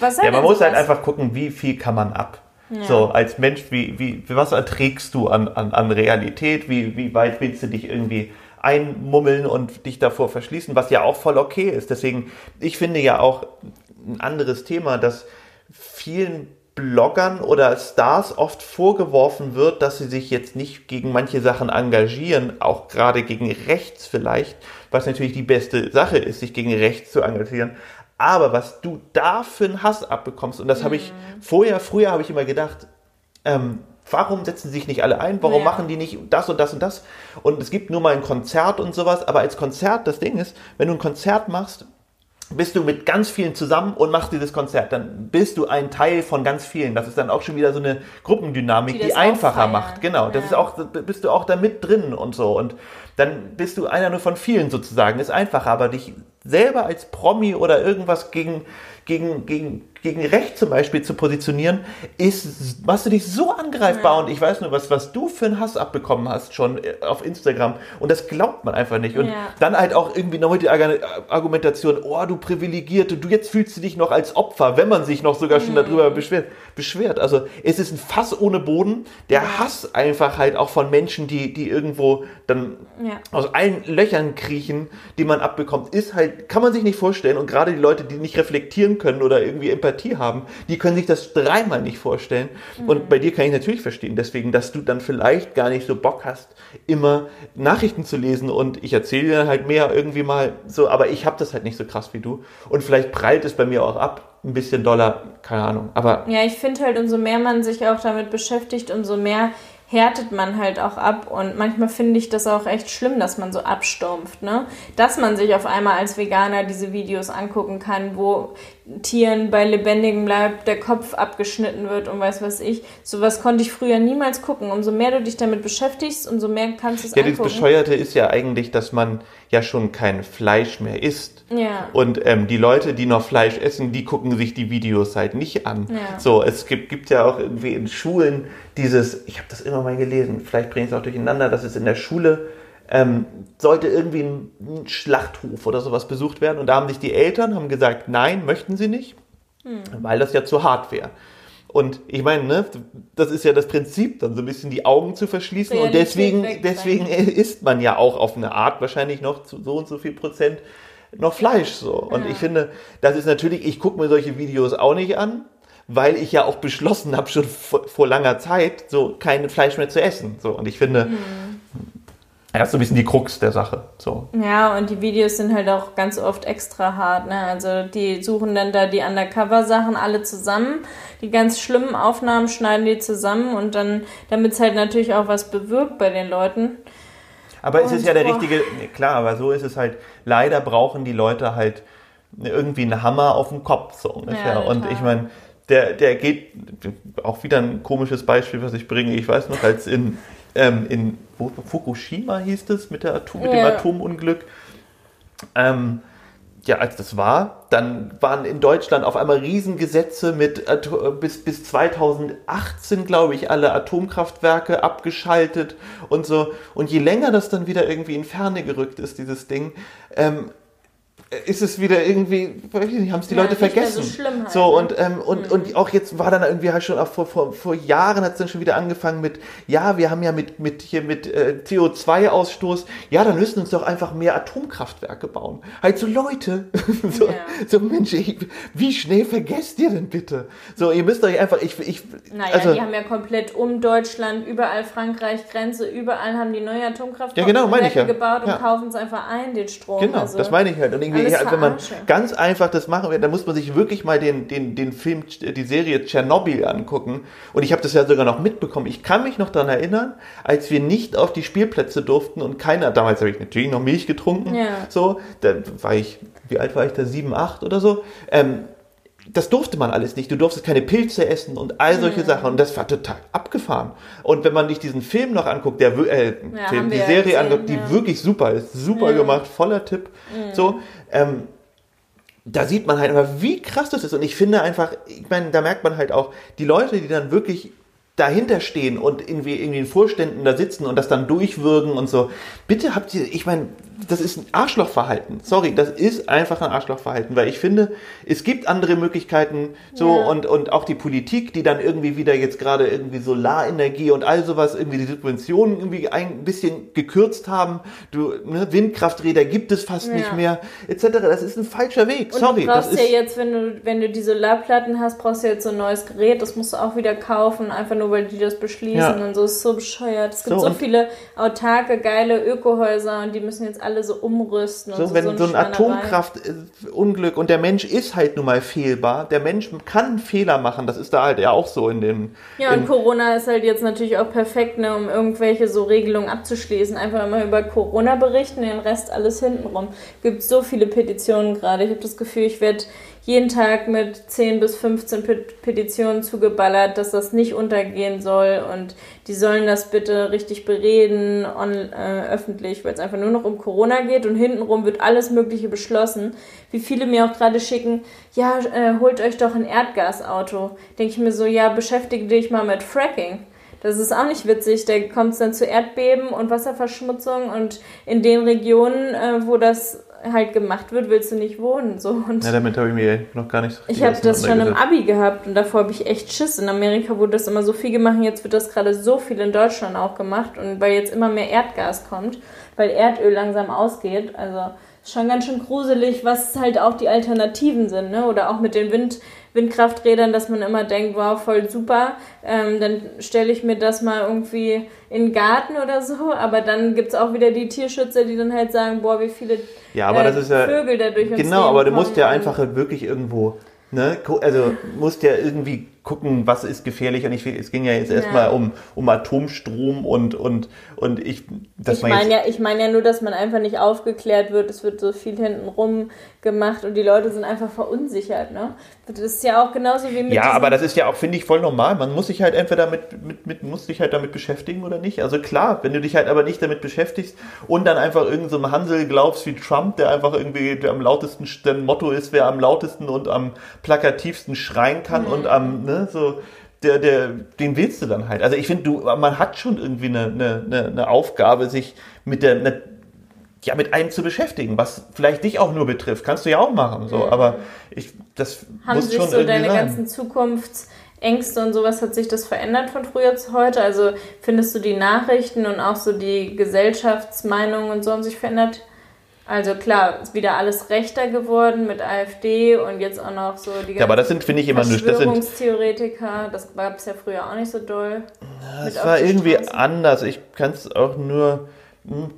Was ja, man muss halt einfach gucken, wie viel kann man ab. Ja. So, als Mensch, wie, wie, was erträgst du an, an, an Realität? Wie, wie weit willst du dich irgendwie einmummeln und dich davor verschließen, was ja auch voll okay ist. Deswegen, ich finde ja auch ein anderes Thema, dass vielen Bloggern oder Stars oft vorgeworfen wird, dass sie sich jetzt nicht gegen manche Sachen engagieren, auch gerade gegen rechts vielleicht, was natürlich die beste Sache ist, sich gegen rechts zu engagieren. Aber was du da für einen Hass abbekommst, und das mhm. habe ich mhm. vorher, früher habe ich immer gedacht, ähm, warum setzen sich nicht alle ein? Warum ja. machen die nicht das und das und das? Und es gibt nur mal ein Konzert und sowas, aber als Konzert, das Ding ist, wenn du ein Konzert machst, bist du mit ganz vielen zusammen und machst dieses Konzert. Dann bist du ein Teil von ganz vielen. Das ist dann auch schon wieder so eine Gruppendynamik, die, die einfacher macht. Genau, das ja. ist auch, bist du auch da mit drin und so. Und dann bist du einer nur von vielen sozusagen. Ist einfacher, aber dich selber als Promi oder irgendwas gegen, gegen, gegen gegen Recht zum Beispiel zu positionieren, ist, machst du dich so angreifbar ja. und ich weiß nur, was, was du für einen Hass abbekommen hast schon äh, auf Instagram und das glaubt man einfach nicht. Und ja. dann halt auch irgendwie noch mit der Argumentation, oh, du Privilegierte, du jetzt fühlst du dich noch als Opfer, wenn man sich noch sogar schon mhm. darüber beschwert, beschwert. Also es ist ein Fass ohne Boden, der ja. Hass einfach halt auch von Menschen, die, die irgendwo dann aus allen Löchern kriechen, die man abbekommt, ist halt, kann man sich nicht vorstellen und gerade die Leute, die nicht reflektieren können oder irgendwie Empathie Empathie haben, die können sich das dreimal nicht vorstellen. Mhm. Und bei dir kann ich natürlich verstehen, deswegen, dass du dann vielleicht gar nicht so Bock hast, immer Nachrichten zu lesen und ich erzähle dir halt mehr irgendwie mal so, aber ich habe das halt nicht so krass wie du. Und vielleicht prallt es bei mir auch ab, ein bisschen doller, keine Ahnung. Aber ja, ich finde halt, umso mehr man sich auch damit beschäftigt, umso mehr härtet man halt auch ab und manchmal finde ich das auch echt schlimm, dass man so abstumpft, ne? Dass man sich auf einmal als Veganer diese Videos angucken kann, wo Tieren bei lebendigem Leib der Kopf abgeschnitten wird und weiß was ich. Sowas konnte ich früher niemals gucken. Umso mehr du dich damit beschäftigst, umso mehr kannst du es Ja, das angucken. Bescheuerte ist ja eigentlich, dass man ja schon kein Fleisch mehr isst. Ja. Und ähm, die Leute, die noch Fleisch essen, die gucken sich die Videos halt nicht an. Ja. So, es gibt, gibt ja auch irgendwie in Schulen dieses, ich habe das immer mal gelesen, vielleicht bringe ich es auch durcheinander, dass es in der Schule ähm, sollte irgendwie ein, ein Schlachthof oder sowas besucht werden. Und da haben sich die Eltern haben gesagt, nein, möchten sie nicht, Hm. weil das ja zu hart wäre. Und ich meine, ne, das ist ja das Prinzip, dann so ein bisschen die Augen zu verschließen. Und Realität deswegen, deswegen isst man ja auch auf eine Art wahrscheinlich noch zu so und so viel Prozent noch Fleisch so. Und Ja. ich finde, das ist natürlich, ich gucke mir solche Videos auch nicht an, weil ich ja auch beschlossen habe, schon vor, vor langer Zeit, so kein Fleisch mehr zu essen. So. Und ich finde, Hm. Das ist so ein bisschen die Krux der Sache. So. Ja, und die Videos sind halt auch ganz oft extra hart. Ne? Also die suchen dann da die Undercover-Sachen alle zusammen. Die ganz schlimmen Aufnahmen schneiden die zusammen und dann, damit es halt natürlich auch was bewirkt bei den Leuten. Aber es Und ist ja der boah. richtige, klar, aber so ist es halt, leider brauchen die Leute halt irgendwie einen Hammer auf dem Kopf, so ungefähr. Ja, und ich meine, der, der geht, auch wieder ein komisches Beispiel, was ich bringe, ich weiß noch, als in, ähm, in wo, Fukushima hieß es, mit, der Atom, mit dem Ja. Atomunglück, ähm, ja, als das war, dann waren in Deutschland auf einmal Riesengesetze mit Ato bis, bis 2018, glaube ich, alle Atomkraftwerke abgeschaltet und so. Und je länger das dann wieder irgendwie in Ferne gerückt ist, dieses Ding, ähm, ist es wieder irgendwie, haben es die Ja, Leute vergessen. so schlimm halt, so ne? und, ähm, und, und auch jetzt war dann irgendwie halt schon auch vor, vor, vor Jahren hat es dann schon wieder angefangen mit, ja, wir haben ja mit, mit hier mit äh, CO2-Ausstoß, ja, dann müssen uns doch einfach mehr Atomkraftwerke bauen. Halt so Leute, so, Ja. so Mensch, ich, wie schnell vergesst ihr denn bitte? So, ihr müsst euch einfach, ich, ich, Naja, also, die haben ja komplett um Deutschland, überall Frankreich, Grenze, überall haben die neue Atomkraftwerke Ja, genau, ich ja. gebaut und kaufen es einfach ein, den Strom. Genau, also, das meine ich halt. Und irgendwie, alles ja, wenn man ganz einfach das machen will, dann muss man sich wirklich mal den, den, den Film, die Serie Tschernobyl angucken. Und ich habe das ja sogar noch mitbekommen. Ich kann mich noch daran erinnern, als wir nicht auf die Spielplätze durften und keiner, damals habe ich natürlich noch Milch getrunken, Ja. so, da war ich, wie alt war ich da, sieben, acht oder so, ähm, das durfte man alles nicht. Du durftest keine Pilze essen und all solche Sachen. Und das war total abgefahren. Und wenn man sich diesen Film noch anguckt, der äh, Ja, Film, die Serie gesehen, anguckt, die ja. wirklich super ist, super Ja. Mhm. gemacht, voller Tipp. So, ähm, da sieht man halt einfach, wie krass das ist. Und ich finde einfach, ich meine, da merkt man halt auch, die Leute, die dann wirklich dahinter stehen und irgendwie, irgendwie in Vorständen da sitzen und das dann durchwürgen und so. Bitte habt ihr, ich meine, das ist ein Arschlochverhalten. Sorry, das ist einfach ein Arschlochverhalten, weil ich finde, es gibt andere Möglichkeiten so Ja. und, und auch die Politik, die dann irgendwie wieder jetzt gerade irgendwie Solarenergie und all sowas, irgendwie die Subventionen irgendwie ein bisschen gekürzt haben. Du, ne, Windkrafträder gibt es fast Ja. nicht mehr, etc. Das ist ein falscher Weg. Und Sorry, du brauchst das ja jetzt, wenn du, wenn du die Solarplatten hast, brauchst du jetzt so ein neues Gerät, das musst du auch wieder kaufen, einfach nur weil die das beschließen Ja. und so ist so bescheuert. Es gibt So, so, viele autarke, geile Ökohäuser und die müssen jetzt alle so umrüsten und So, so. wenn so, so ein. Atomkraftunglück und der Mensch ist halt nun mal fehlbar, der Mensch kann Fehler machen, das ist da halt ja auch so in dem. Ja, und in, Corona ist halt jetzt natürlich auch perfekt, ne, um irgendwelche so Regelungen abzuschließen. Einfach immer über Corona berichten, den Rest alles hintenrum. Gibt so viele Petitionen gerade. Ich habe das Gefühl, ich werde jeden Tag mit 10 bis 15 Pet Petitionen zugeballert, dass das nicht untergehen soll und die sollen das bitte richtig bereden, on, äh, öffentlich, weil es einfach nur noch um Corona geht und hintenrum wird alles Mögliche beschlossen. Wie viele mir auch gerade schicken, ja, äh, holt euch doch ein Erdgasauto. Denke ich mir so, ja, beschäftige dich mal mit Fracking. Das ist auch nicht witzig. Da kommt es dann zu Erdbeben und Wasserverschmutzung und in den Regionen, äh, wo das halt gemacht wird, willst du nicht wohnen. So. Und ja, damit habe ich mir noch gar nicht so ich habe das schon im. Abi gehabt und davor habe ich echt Schiss. In Amerika wurde das immer so viel gemacht, jetzt wird das gerade so viel in Deutschland auch gemacht und weil jetzt immer mehr Erdgas kommt, weil Erdöl langsam ausgeht. Also ist schon ganz schön gruselig, was halt auch die Alternativen sind, ne? Oder auch mit den Wind, Windkrafträdern, dass man immer denkt, wow, voll super. Ähm, dann stelle ich mir das mal irgendwie in den Garten oder so, aber dann gibt es auch wieder die Tierschützer, die dann halt sagen, boah, wie viele Ja, aber äh, das ist ja. Vögel da durch uns Genau, aber du musst ja einfach halt wirklich irgendwo, ne, also musst ja irgendwie gucken, was ist gefährlich. Und ich, es ging ja jetzt Ja. erstmal um, um Atomstrom und, und, und ich, dass Ich man jetzt meine ja, ich meine ja nur, dass man einfach nicht aufgeklärt wird. Es wird so viel hintenrum gemacht und die Leute sind einfach verunsichert. Ne? Das ist ja auch genauso wie mit Ja, aber das ist ja auch, finde ich, voll normal. Man muss sich halt entweder mit, mit, mit, muss sich halt damit beschäftigen oder nicht. Also klar, wenn du dich halt aber nicht damit beschäftigst und dann einfach irgendeinem so Hansel glaubst wie Trump, der einfach irgendwie der am lautesten, dein Motto ist, wer am lautesten und am plakativsten schreien kann und am, ne, so, der, der, den willst du dann halt. Also ich finde, du, man hat schon irgendwie eine, eine, eine, Aufgabe, sich mit der, eine, ja, mit einem zu beschäftigen, was vielleicht dich auch nur betrifft. Kannst du ja auch machen, so. Aber ich, das haben muss sich schon so deine sein. ganzen Zukunftsängste und sowas, hat sich das verändert von früher zu heute? Also findest du die Nachrichten und auch so die Gesellschaftsmeinungen und so haben sich verändert? Also klar, ist wieder alles rechter geworden mit AfD und jetzt auch noch so die Ja, aber das sind, finde ich, immer das Verschwörungstheoretiker, das gab es ja früher auch nicht so doll. Das war irgendwie Straße. anders. Ich kann es auch nur hm,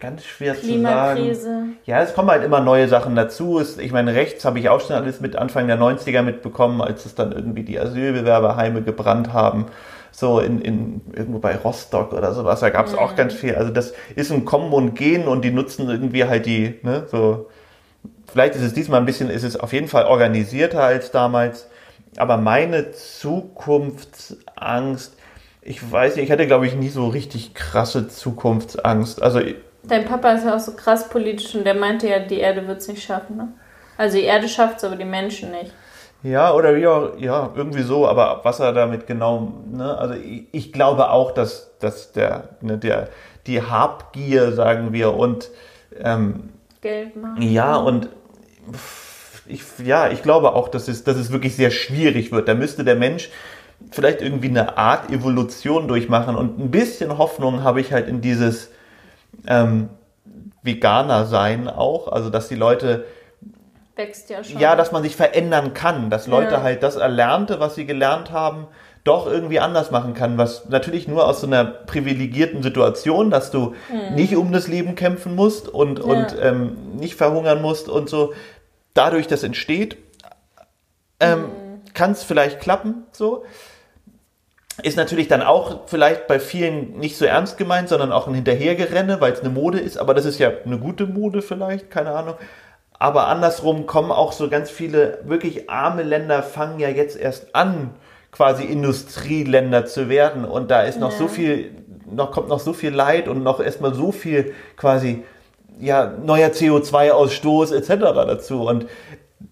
ganz schwer zu sagen. Klimakrise. Ja, es kommen halt immer neue Sachen dazu. Ich meine, rechts habe ich auch schon alles mit Anfang der 90er mitbekommen, als es dann irgendwie die Asylbewerberheime gebrannt haben. So in, in irgendwo bei Rostock oder sowas, da gab es auch ganz viel. Also das ist ein Kommen und Gehen und die nutzen irgendwie halt die, ne, so. Vielleicht ist es diesmal ein bisschen, ist es auf jeden Fall organisierter als damals. Aber meine Zukunftsangst, ich weiß nicht, ich hatte glaube ich nie so richtig krasse Zukunftsangst. Also Dein Papa ist ja auch so krass politisch und der meinte ja, die Erde wird es nicht schaffen. Ne? Also die Erde schafft es, aber die Menschen nicht. Ja, oder wie auch, ja, irgendwie so, aber was er damit genau, ne, also ich, ich glaube auch, dass, dass der, ne, der, die Habgier, sagen wir, und ähm, Geld machen. ja, und ich, ja, ich glaube auch, dass es, dass es wirklich sehr schwierig wird. Da müsste der Mensch vielleicht irgendwie eine Art Evolution durchmachen und ein bisschen Hoffnung habe ich halt in dieses ähm, Veganer sein auch, also dass die Leute Wächst ja schon. ja, dass man sich verändern kann, dass Leute Ja. halt das Erlernte, was sie gelernt haben, doch irgendwie anders machen kann, was natürlich nur aus so einer privilegierten Situation, dass du nicht um das Leben kämpfen musst und, und ähm, nicht verhungern musst und so, dadurch das entsteht, ähm, kann es vielleicht klappen, so. Ist natürlich dann auch vielleicht bei vielen nicht so ernst gemeint, sondern auch ein Hinterhergerenne, weil es eine Mode ist, aber das ist ja eine gute Mode vielleicht, keine Ahnung. Aber andersrum kommen auch so ganz viele wirklich arme Länder, fangen ja jetzt erst an, quasi Industrieländer zu werden. Und da ist noch Ja. so viel, noch kommt noch so viel Leid und noch erstmal so viel quasi, ja, neuer CO2-Ausstoß etc. dazu. Und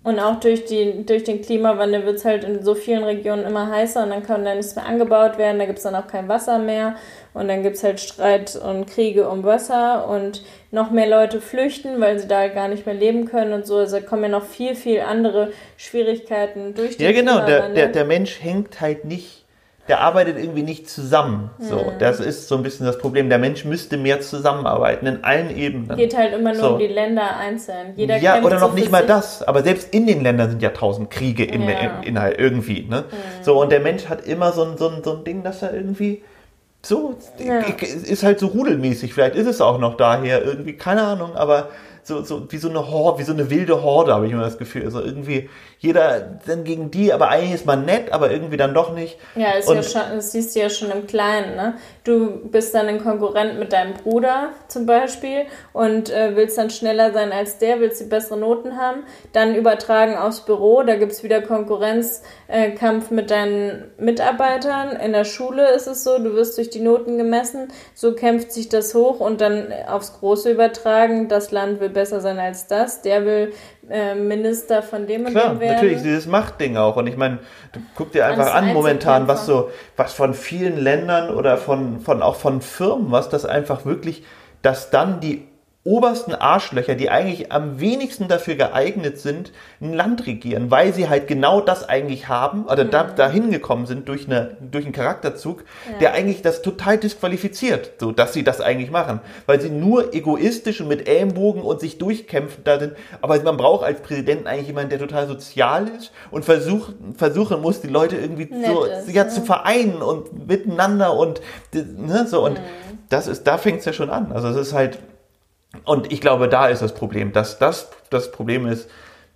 Und auch durch, die, durch den Klimawandel wird es halt in so vielen Regionen immer heißer und dann kann da nichts mehr angebaut werden, da gibt es dann auch kein Wasser mehr und dann gibt es halt Streit und Kriege um Wasser und noch mehr Leute flüchten, weil sie da gar nicht mehr leben können und so. Also da kommen ja noch viel, viel andere Schwierigkeiten durch den Ja, genau, der, der, der Mensch hängt halt nicht, der arbeitet irgendwie nicht zusammen. So, Hm. das ist so ein bisschen das Problem. Der Mensch müsste mehr zusammenarbeiten in allen Ebenen. geht halt immer nur So. um die Länder einzeln. Jeder ja, oder so noch nicht mal das. Aber selbst in den Ländern sind ja tausend Kriege im, Ja. Hm. im Inhalt irgendwie. Ne? So, und der Mensch hat immer so ein, so, ein, so ein Ding, dass er irgendwie so, Ja. ist halt so rudelmäßig. Vielleicht ist es auch noch daher irgendwie, keine Ahnung, aber so, so wie so eine Horde, wie so eine wilde Horde, habe ich immer das Gefühl. Also irgendwie jeder dann gegen die, aber eigentlich ist man nett, aber irgendwie dann doch nicht. Ja, ist Und- ja schon, das siehst du ja schon im Kleinen, ne? Du bist dann ein Konkurrent mit deinem Bruder zum Beispiel und äh, willst dann schneller sein als der, willst die bessere Noten haben, dann übertragen aufs Büro, da gibt's wieder Konkurrenzkampf äh, mit deinen Mitarbeitern. In der Schule ist es so, du wirst durch die Noten gemessen, so kämpft sich das hoch und dann aufs Große übertragen, das Land will besser sein als das, der will äh, Minister von dem und Klar, dem werden. natürlich dieses Machtding auch. Und ich meine, du guck dir einfach Alles an momentan, was so, was von vielen Ländern oder von, von auch von Firmen, was das einfach wirklich, dass dann die obersten Arschlöcher, die eigentlich am wenigsten dafür geeignet sind, ein Land regieren, weil sie halt genau das eigentlich haben oder da, Mhm. dahin gekommen sind durch, eine, durch einen Charakterzug, der eigentlich das total disqualifiziert, so dass sie das eigentlich machen, weil sie nur egoistisch und mit Ellenbogen und sich durchkämpfen da sind, aber man braucht als Präsidenten eigentlich jemanden, der total sozial ist und versucht, versuchen muss, die Leute irgendwie Nett so ist, ja, ne? zu vereinen und miteinander und ne, so und das ist, da fängt es ja schon an. Also es ist halt und ich glaube, da ist das Problem, dass das das Problem ist,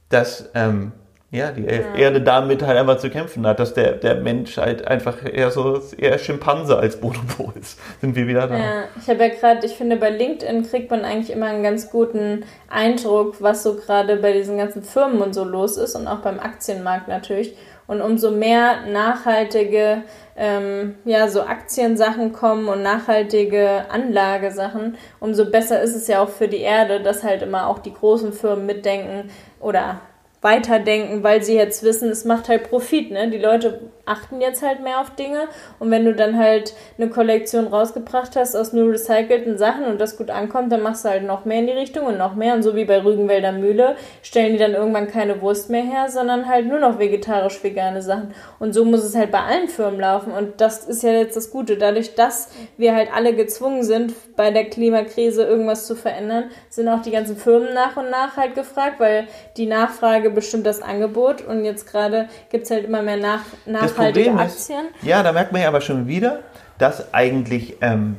dass ähm, ja, die Erde damit halt einfach zu kämpfen hat, dass der, der Mensch halt einfach eher so eher Schimpanse als Bonobo ist. Sind wir wieder da? Ja, ich habe ja gerade, ich finde, bei LinkedIn kriegt man eigentlich immer einen ganz guten Eindruck, was so gerade bei diesen ganzen Firmen und so los ist und auch beim Aktienmarkt natürlich. Und umso mehr nachhaltige, ähm, ja, so Aktiensachen kommen und nachhaltige Anlagesachen, umso besser ist es ja auch für die Erde, dass halt immer auch die großen Firmen mitdenken oder weiterdenken, weil sie jetzt wissen, es macht halt Profit, ne? Die Leute achten jetzt halt mehr auf Dinge. Und wenn du dann halt eine Kollektion rausgebracht hast aus nur recycelten Sachen und das gut ankommt, dann machst du halt noch mehr in die Richtung und noch mehr. Und so wie bei Rügenwälder Mühle stellen die dann irgendwann keine Wurst mehr her, sondern halt nur noch vegetarisch-vegane Sachen. Und so muss es halt bei allen Firmen laufen. Und das ist ja jetzt das Gute. Dadurch, dass wir halt alle gezwungen sind, bei der Klimakrise irgendwas zu verändern, sind auch die ganzen Firmen nach und nach halt gefragt, weil die Nachfrage bestimmt das Angebot. Und jetzt gerade gibt es halt immer mehr nach, nachhaltige Aktien. Ist, ja, da merkt man ja aber schon wieder, dass eigentlich ähm,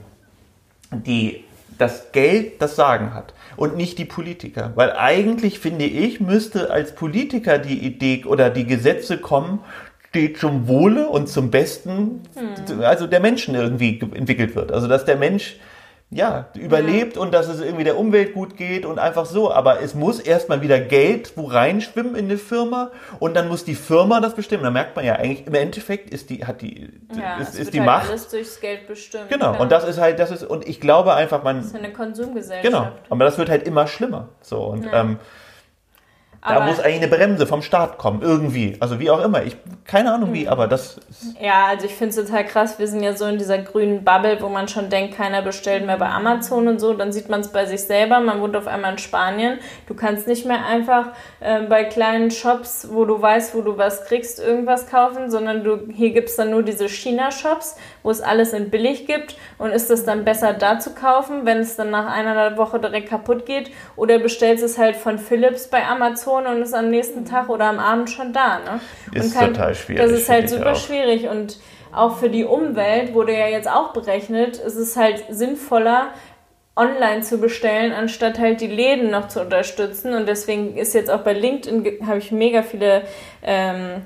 die, das Geld das Sagen hat und nicht die Politiker. Weil eigentlich, finde ich, müsste als Politiker die Idee oder die Gesetze kommen, die zum Wohle und zum Besten, hm. also der Menschen irgendwie entwickelt wird. Also dass der Mensch ja, überlebt ja. und dass es irgendwie der Umwelt gut geht und einfach so. Aber es muss erstmal wieder Geld wo reinschwimmen in eine Firma und dann muss die Firma das bestimmen. Da merkt man ja eigentlich, im Endeffekt ist die, hat die, ja, ist, ist die halt Macht. alles durchs Geld bestimmt. Genau. Klar. Und das ist halt, das ist, und ich glaube einfach, man. Das ist eine Konsumgesellschaft. Genau. Aber das wird halt immer schlimmer. So. Und, ja. ähm, da muss eigentlich eine Bremse vom Staat kommen, irgendwie. Also wie auch immer. Ich keine Ahnung wie, aber das. Ja, also ich finde es total krass. Wir sind ja so in dieser grünen Bubble, wo man schon denkt, keiner bestellt mehr bei Amazon und so. Dann sieht man es bei sich selber. Man wohnt auf einmal in Spanien. Du kannst nicht mehr einfach äh, bei kleinen Shops, wo du weißt, wo du was kriegst, irgendwas kaufen, sondern du hier gibt es dann nur diese China-Shops, wo es alles in billig gibt. Und ist es dann besser da zu kaufen, wenn es dann nach einer Woche direkt kaputt geht? Oder bestellst es halt von Philips bei Amazon? Telefon und ist am nächsten Tag oder am Abend schon da. Ne? Ist kann, total schwierig. Das ist halt super auch. schwierig und auch für die Umwelt wurde ja jetzt auch berechnet, ist es halt sinnvoller, online zu bestellen, anstatt halt die Läden noch zu unterstützen. Und deswegen ist jetzt auch bei LinkedIn, habe ich mega viele ähm,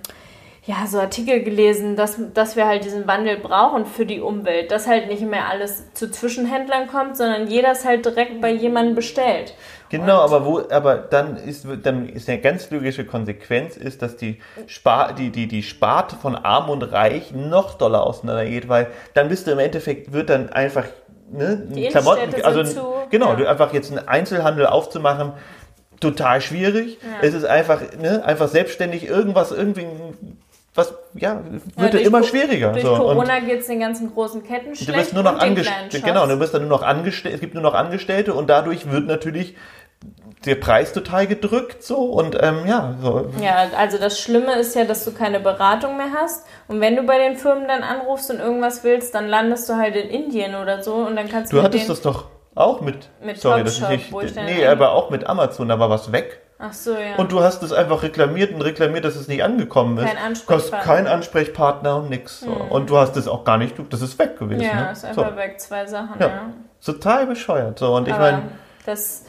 ja, so Artikel gelesen, dass, dass wir halt diesen Wandel brauchen für die Umwelt, dass halt nicht mehr alles zu Zwischenhändlern kommt, sondern jeder es halt direkt bei jemandem bestellt. Genau, aber wo, aber dann ist, dann ist eine ganz logische Konsequenz ist, dass die Spar, die, die, die Sparte von Arm und Reich noch doller auseinandergeht, weil dann bist du im Endeffekt, wird dann einfach, ne, die Klamotten, also, zu, genau, ja. einfach jetzt einen Einzelhandel aufzumachen, total schwierig. Ja. Es ist einfach, ne, einfach selbstständig irgendwas, irgendwie was ja wird ja, immer Co schwieriger. Durch so. Corona geht es den ganzen großen Ketten schlecht. Du bist nur noch angestellt. Genau, du bist dann nur noch angestellt. Es gibt nur noch Angestellte und dadurch wird natürlich der Preis total gedrückt so und ähm, ja so. Ja, also das Schlimme ist ja, dass du keine Beratung mehr hast und wenn du bei den Firmen dann anrufst und irgendwas willst, dann landest du halt in Indien oder so und dann kannst du. Du hattest das doch auch mit. Mit sorry, das ist nicht. Nee, aber auch mit Amazon, da war was weg. Ach so, ja. Und du hast es einfach reklamiert und reklamiert, dass es nicht angekommen ist. Kein Ansprechpartner. kein Ansprechpartner und nix. So. Hm. Und du hast es auch gar nicht, das ist weg gewesen. Ja, ne? ist einfach so. weg, zwei Sachen, ja. ja. Total bescheuert. So. Und ich meine. Das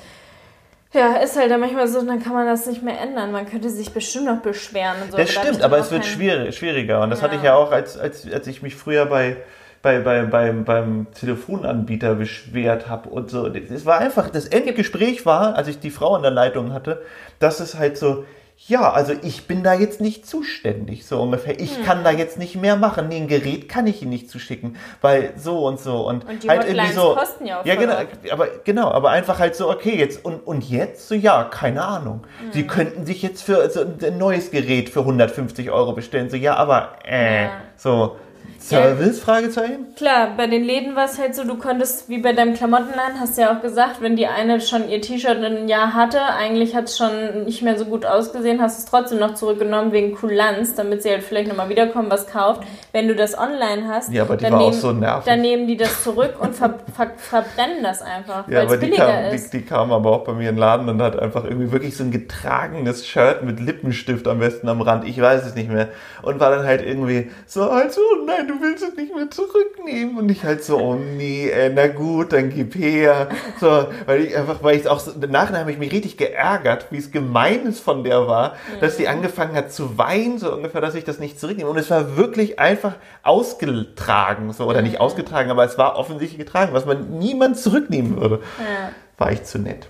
ja, ist halt dann manchmal so, dann kann man das nicht mehr ändern. Man könnte sich bestimmt noch beschweren und so. Das stimmt, aber es wird schwierig, schwieriger. Und das ja. hatte ich ja auch, als, als, als ich mich früher bei, bei, bei, beim, beim Telefonanbieter beschwert habe und so. Es war einfach, das Endgespräch war, als ich die Frau in der Leitung hatte, dass es halt so, ja, also ich bin da jetzt nicht zuständig, so ungefähr. Ich hm. kann da jetzt nicht mehr machen. Nee, ein Gerät kann ich Ihnen nicht zuschicken, weil so und so und, und die halt irgendwie so. kosten ja auch Ja, genau, aber genau, aber einfach halt so, okay, jetzt und, und jetzt so, ja, keine Ahnung. Hm. Sie könnten sich jetzt für so ein neues Gerät für 150 Euro bestellen, so, ja, aber äh, ja. so. Service? Ja, Fragezeichen? Klar, bei den Läden war es halt so, du konntest, wie bei deinem Klamottenladen, hast du ja auch gesagt, wenn die eine schon ihr T-Shirt ein Jahr hatte, eigentlich hat es schon nicht mehr so gut ausgesehen, hast es trotzdem noch zurückgenommen wegen Kulanz, damit sie halt vielleicht nochmal wiederkommen, was kauft. Wenn du das online hast, ja, aber die dann, war nehmen, auch so nervig. dann nehmen die das zurück und ver ver verbrennen das einfach, ja, weil es billiger kam, ist. Die, die kam aber auch bei mir in den Laden und hat einfach irgendwie wirklich so ein getragenes Shirt mit Lippenstift am besten am Rand, ich weiß es nicht mehr, und war dann halt irgendwie so, also, nein, du du willst es nicht mehr zurücknehmen. Und ich halt so, oh nee, äh, na gut, dann gib her. So, weil ich einfach, weil ich auch, so, nachher habe ich mich richtig geärgert, wie es gemein ist von der war, dass sie angefangen hat zu weinen, so ungefähr, dass ich das nicht zurücknehme. Und es war wirklich einfach ausgetragen, so, oder nicht ausgetragen, aber es war offensichtlich getragen, was man niemand zurücknehmen würde. Ja. War ich zu nett.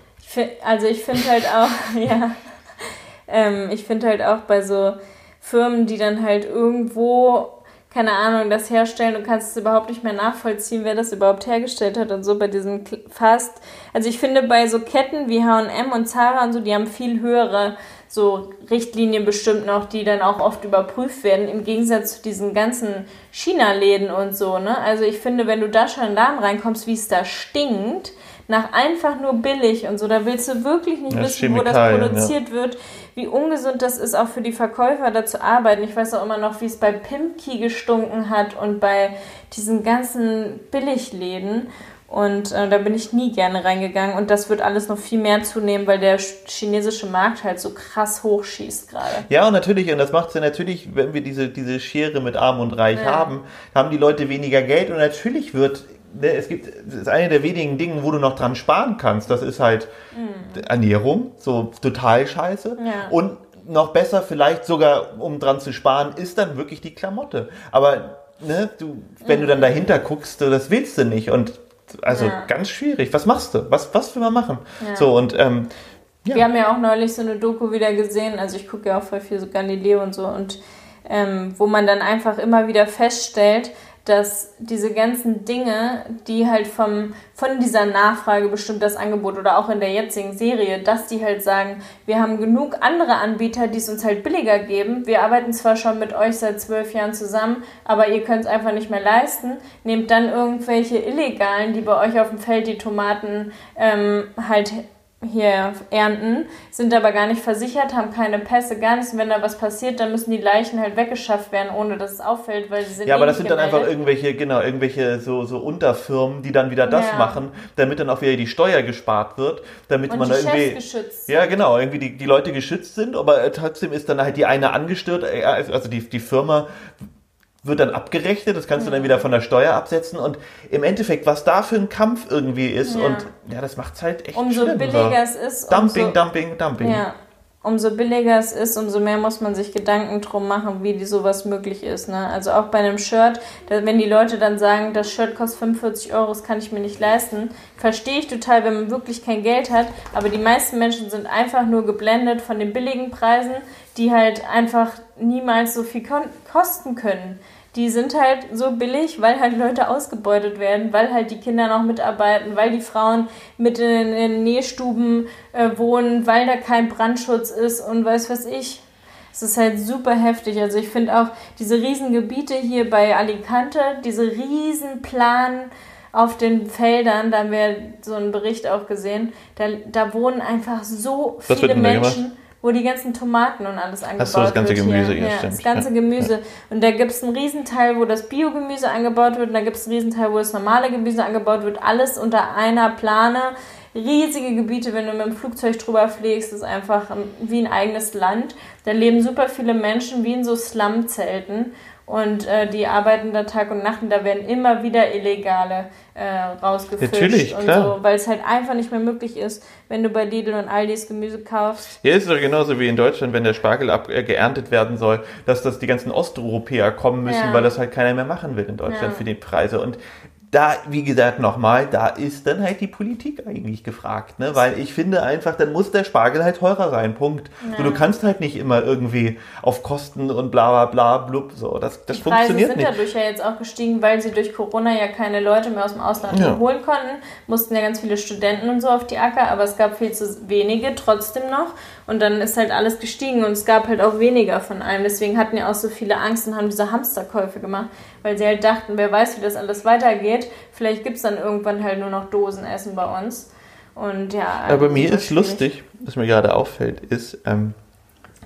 Also ich finde halt auch, ja, ähm, ich finde halt auch bei so Firmen, die dann halt irgendwo, keine Ahnung, das herstellen, du kannst es überhaupt nicht mehr nachvollziehen, wer das überhaupt hergestellt hat und so bei diesen Fast. Also ich finde bei so Ketten wie H&M und Zara und so, die haben viel höhere so Richtlinien bestimmt noch, die dann auch oft überprüft werden, im Gegensatz zu diesen ganzen China-Läden und so, ne? Also ich finde, wenn du da schon in den Laden reinkommst, wie es da stinkt, nach einfach nur billig und so, da willst du wirklich nicht Ja, wissen, wo das Chemikalien, ja. produziert wird, wie ungesund das ist, auch für die Verkäufer da zu arbeiten. Ich weiß auch immer noch, wie es bei Pimki gestunken hat und bei diesen ganzen Billigläden. Und äh, da bin ich nie gerne reingegangen. Und das wird alles noch viel mehr zunehmen, weil der ch- chinesische Markt halt so krass hochschießt gerade. Ja, und natürlich, und das macht ja natürlich, wenn wir diese, diese Schere mit Arm und Reich Ja. haben, haben die Leute weniger Geld und natürlich wird, es gibt, das ist eine der wenigen Dinge, wo du noch dran sparen kannst, das ist halt Ernährung, so total scheiße. Mhm. Ja. Und noch besser vielleicht sogar, um dran zu sparen, ist dann wirklich die Klamotte. Aber, ne, du, wenn du dann dahinter guckst, das willst du nicht und also Mhm. Ja. ganz schwierig. Was machst du? Was, was will man machen? Ja. So, und ähm, ja. Wir haben ja auch neulich so eine Doku wieder gesehen, also ich gucke ja auch voll viel so Galileo und so, und ähm, wo man dann einfach immer wieder feststellt, dass diese ganzen Dinge, die halt vom, von dieser Nachfrage bestimmt das Angebot oder auch in der jetzigen Serie, dass die halt sagen, wir haben genug andere Anbieter, die es uns halt billiger geben. Wir arbeiten zwar schon mit euch seit zwölf Jahren zusammen, aber ihr könnt es einfach nicht mehr leisten. Nehmt dann irgendwelche Illegalen, die bei euch auf dem Feld die Tomaten ähm, halt hier ernten, sind aber gar nicht versichert, haben keine Pässe, gar nichts. Und wenn da was passiert, dann müssen die Leichen halt weggeschafft werden, ohne dass es auffällt, weil sie sind Ja, eh aber das nicht sind dann einfach irgendwelche, genau, irgendwelche so, so Unterfirmen, die dann wieder das Ja. machen, damit dann auch wieder die Steuer gespart wird, damit und man da irgendwie. Geschützt. Ja, genau, irgendwie die, die Leute geschützt sind, aber trotzdem ist dann halt die eine angestört, äh, also die, die Firma wird dann abgerechnet, das kannst du dann wieder von der Steuer absetzen und im Endeffekt, was da für ein Kampf irgendwie ist Ja. und ja, das macht's halt echt Umso schlimm, billiger es ist, Dumping, umso, Dumping, Dumping. ja, umso billiger es ist, umso mehr muss man sich Gedanken drum machen, wie die sowas möglich ist. Ne? Also auch bei einem Shirt, wenn die Leute dann sagen, das Shirt kostet 45 Euro, das kann ich mir nicht leisten, verstehe ich total, wenn man wirklich kein Geld hat. Aber die meisten Menschen sind einfach nur geblendet von den billigen Preisen, die halt einfach niemals so viel kosten können. Die sind halt so billig, weil halt Leute ausgebeutet werden, weil halt die Kinder noch mitarbeiten, weil die Frauen mit in den Nähstuben äh, wohnen, weil da kein Brandschutz ist und weiß was ich. Es ist halt super heftig. Also ich finde auch diese riesen Gebiete hier bei Alicante, diese riesen Plan auf den Feldern, da haben wir so einen Bericht auch gesehen, da, da wohnen einfach so viele Menschen, wo die ganzen Tomaten und alles angebaut so, das ganze wird Gemüse, hier. ja, ja, stimmt, das ganze Gemüse. Und da gibt es einen Riesenteil, wo das Biogemüse angebaut wird und da gibt es einen Riesenteil, wo das normale Gemüse angebaut wird. Alles unter einer Plane. Riesige Gebiete, wenn du mit dem Flugzeug drüber fliegst, ist einfach ein- wie ein eigenes Land. Da leben super viele Menschen wie in so Slumzelten und äh, die arbeiten da Tag und Nacht und da werden immer wieder Illegale äh, rausgefischt Natürlich, und klar. so, weil es halt einfach nicht mehr möglich ist, wenn du bei Lidl und Aldis Gemüse kaufst. Hier ist es doch genauso wie in Deutschland, wenn der Spargel ab, äh, geerntet werden soll, dass das die ganzen Osteuropäer kommen müssen, Ja. weil das halt keiner mehr machen will in Deutschland Ja. für die Preise. Und da, wie gesagt, nochmal, da ist dann halt die Politik eigentlich gefragt, ne? Weil ich finde einfach, dann muss der Spargel halt teurer sein, Punkt. So, du kannst halt nicht immer irgendwie auf Kosten und bla bla bla blub, so. Das, das Die Preise funktioniert sind nicht. dadurch ja jetzt auch gestiegen, weil sie durch Corona ja keine Leute mehr aus dem Ausland Ja. holen konnten. Mussten ja ganz viele Studenten und so auf die Acker, aber es gab viel zu wenige trotzdem noch. Und dann ist halt alles gestiegen und es gab halt auch weniger von allem. Deswegen hatten ja auch so viele Angst und haben diese Hamsterkäufe gemacht, weil sie halt dachten, wer weiß, wie das alles weitergeht. Vielleicht gibt es dann irgendwann halt nur noch Dosenessen bei uns. Und ja. Aber bei mir ist schwierig. lustig, was mir gerade auffällt, ist, ähm,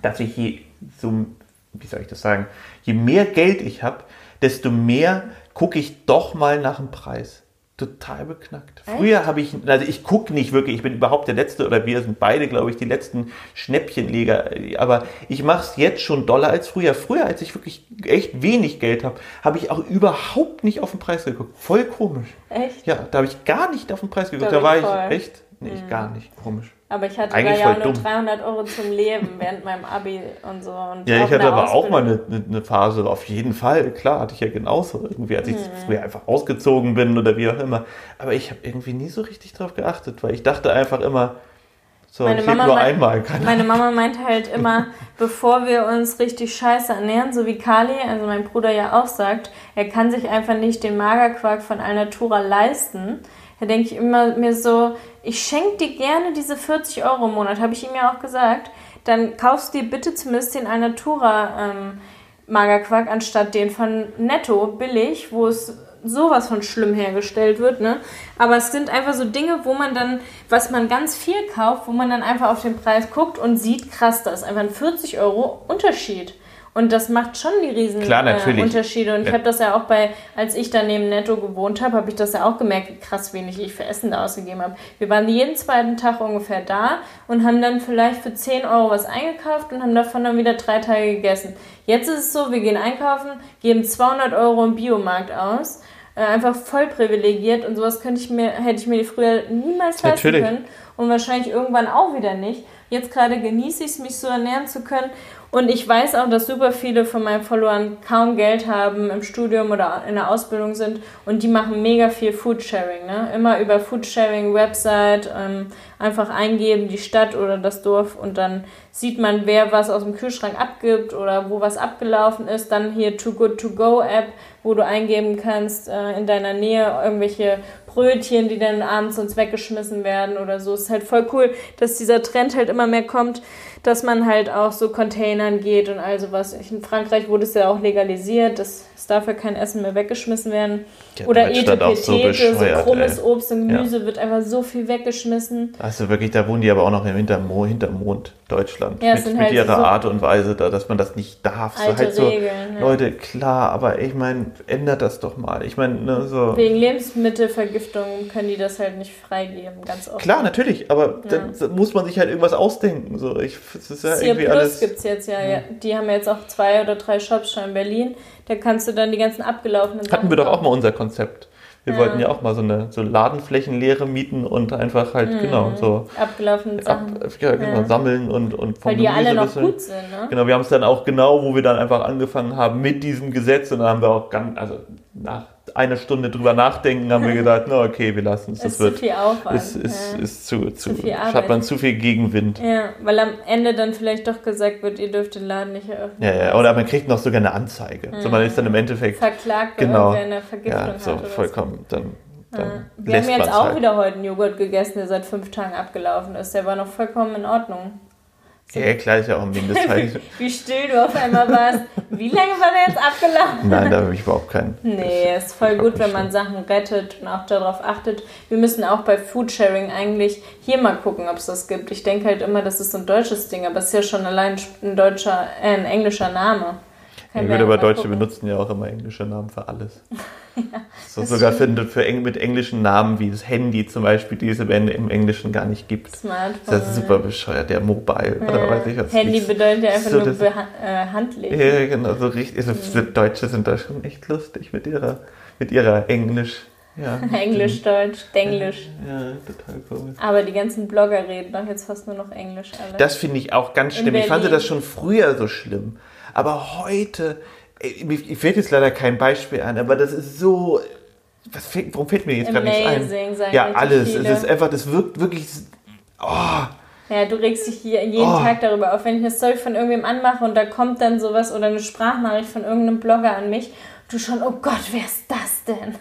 dass ich je so, wie soll ich das sagen, je mehr Geld ich habe, desto mehr gucke ich doch mal nach dem Preis. Total beknackt. Früher habe ich, also ich gucke nicht wirklich, ich bin überhaupt der Letzte oder wir sind beide, glaube ich, die letzten Schnäppchenleger. Aber ich mache es jetzt schon doller als früher. Früher, als ich wirklich echt wenig Geld habe, habe ich auch überhaupt nicht auf den Preis geguckt. Voll komisch. Echt? Ja, da habe ich gar nicht auf den Preis geguckt. Doch, Da war ich voll. ich echt, nee, ich gar nicht. Komisch. Aber ich hatte Eigentlich da ja auch nur dumm. 300 Euro zum Leben während meinem Abi und so. Und Ja, ich hatte aber auch mal Ausbildung. eine, eine, eine Phase, auf jeden Fall, klar, hatte ich ja genauso irgendwie, als ich Mhm. früher einfach ausgezogen bin oder wie auch immer. Aber ich habe irgendwie nie so richtig drauf geachtet, weil ich dachte einfach immer, so, Meine Mama nur meint- einmal. Keine Meine Mama meinte halt immer, bevor wir uns richtig scheiße ernähren, so wie Kali, also mein Bruder ja auch sagt, er kann sich einfach nicht den Magerquark von Alnatura leisten. Da denke ich immer mir so, ich schenke dir gerne diese 40 Euro im Monat, habe ich ihm ja auch gesagt. Dann kaufst du dir bitte zumindest den Alnatura ähm, Magerquark anstatt den von Netto billig, wo es sowas von schlimm hergestellt wird, ne? Aber es sind einfach so Dinge, wo man dann, was man ganz viel kauft, wo man dann einfach auf den Preis guckt und sieht, krass, da ist einfach ein 40 Euro Unterschied. Und das macht schon die riesen Klar, natürlich. Äh, Unterschiede. Und ich Ja. habe das ja auch bei, als ich dann neben Netto gewohnt habe, habe ich das ja auch gemerkt, wie krass wenig ich für Essen da ausgegeben habe. Wir waren jeden zweiten Tag ungefähr da und haben dann vielleicht für 10 Euro was eingekauft und haben davon dann wieder drei Tage gegessen. Jetzt ist es so, wir gehen einkaufen, geben 200 Euro im Biomarkt aus, äh, einfach voll privilegiert und sowas könnte ich mir, hätte ich mir früher niemals leisten Natürlich. können und wahrscheinlich irgendwann auch wieder nicht. Jetzt gerade genieße ich es, mich so ernähren zu können. Und ich weiß auch, dass super viele von meinen Followern kaum Geld haben, im Studium oder in der Ausbildung sind und die machen mega viel Foodsharing. Ne? Immer über Foodsharing-Website ähm, einfach eingeben, die Stadt oder das Dorf und dann sieht man, wer was aus dem Kühlschrank abgibt oder wo was abgelaufen ist. Dann hier Too Good To Go App, wo du eingeben kannst äh, in deiner Nähe irgendwelche Brötchen, die dann abends sonst weggeschmissen werden oder so. Ist halt voll cool, dass dieser Trend halt immer mehr kommt, dass man halt auch so Containern geht und all sowas. In Frankreich wurde es ja auch legalisiert, dass es darf ja kein Essen mehr weggeschmissen werden. Ja, oder so Etepetete, so, bescheuert, krummes ey. Obst und Gemüse wird einfach so viel weggeschmissen. Also wirklich, da wohnen die aber auch noch im Hintermo Hintermond Deutschland. Ja, mit mit halt ihrer so Art und Weise, da, dass man das nicht darf. So halt so, Regeln, ja. Leute, klar, aber ich meine, ändert das doch mal. Ich meine, ne, so. Wegen Lebensmittelvergiftung können die das halt nicht freigeben, ganz oft. Klar, natürlich, aber Ja. dann muss man sich halt irgendwas ausdenken. So, ich, das ist ja Cier irgendwie Plus alles. gibt es jetzt ja, ja. Die haben jetzt auch zwei oder drei Shops schon in Berlin. Da kannst du dann die ganzen abgelaufenen Hatten wir doch auch mal unser Konzept. Wir Ja. wollten ja auch mal so eine so Ladenflächenlehre mieten und einfach halt, genau, so abgelaufenen ab, Mhm. Sachen. ja, genau, Ja. sammeln und, und vom Weil die ja alle Gemüse noch bis hin- gut sind, ne? Genau, wir haben es dann auch genau, wo wir dann einfach angefangen haben mit diesem Gesetz und dann haben wir auch ganz, also nach einer Stunde drüber nachdenken, haben wir gedacht, na okay, wir lassen es. ist Das zu wird, viel Aufwand. ist, ist, ja. ist zu, zu, viel hat man zu viel Gegenwind. ja, weil am Ende dann vielleicht doch gesagt wird, ihr dürft den Laden nicht eröffnen. Ja, ja, oder man kriegt noch sogar eine Anzeige. So, man ist dann im Endeffekt, Verklagt, Genau. irgendwer eine Vergiftung ja, so hat. Oder vollkommen, dann, dann So. Wir haben jetzt auch halt. wieder heute einen Joghurt gegessen, der seit fünf Tagen abgelaufen ist. Der war noch vollkommen in Ordnung. Ja, klar, ist ja auch ein Mindestzeichen. Wie still du auf einmal warst. Wie lange war der jetzt abgelaufen? Nein, da habe ich überhaupt keinen. Nee, ist voll gut, wenn man Sachen rettet und auch darauf achtet. Wir müssen auch bei Foodsharing eigentlich hier mal gucken, ob es das gibt. Ich denke halt immer, das ist so ein deutsches Ding, aber es ist ja schon allein ein deutscher, äh, ein englischer Name. Ja, gut, aber Deutsche gucken. benutzen ja auch immer englische Namen für alles. so, das sogar für, für eng, mit englischen Namen wie das Handy zum Beispiel, die es im, im Englischen gar nicht gibt. Smartphone. Das ist super bescheuert, der Mobile oder weiß ich was. Handy bedeutet ja einfach So, nur äh, handlich. Ja, genau, so richtig. Also, für Deutsche sind da schon echt lustig mit ihrer, mit ihrer Englisch. Ja, Englisch, Deutsch, Denglisch. Ja, total komisch. Aber die ganzen Blogger reden doch jetzt fast nur noch Englisch alle. Das finde ich auch ganz schlimm. Ich fand das schon früher so schlimm. Aber heute, mir mir fällt jetzt leider kein Beispiel ein, aber das ist so. Was warum fällt mir jetzt gerade nichts ein? Ja, alles. Viele. Es ist einfach, das wirkt wirklich. Oh, Ja, du regst dich hier jeden Oh. Tag darüber auf. Wenn ich eine Story von irgendwem anmache und da kommt dann sowas oder eine Sprachnachricht von irgendeinem Blogger an mich, du schon, oh Gott, wer ist das denn?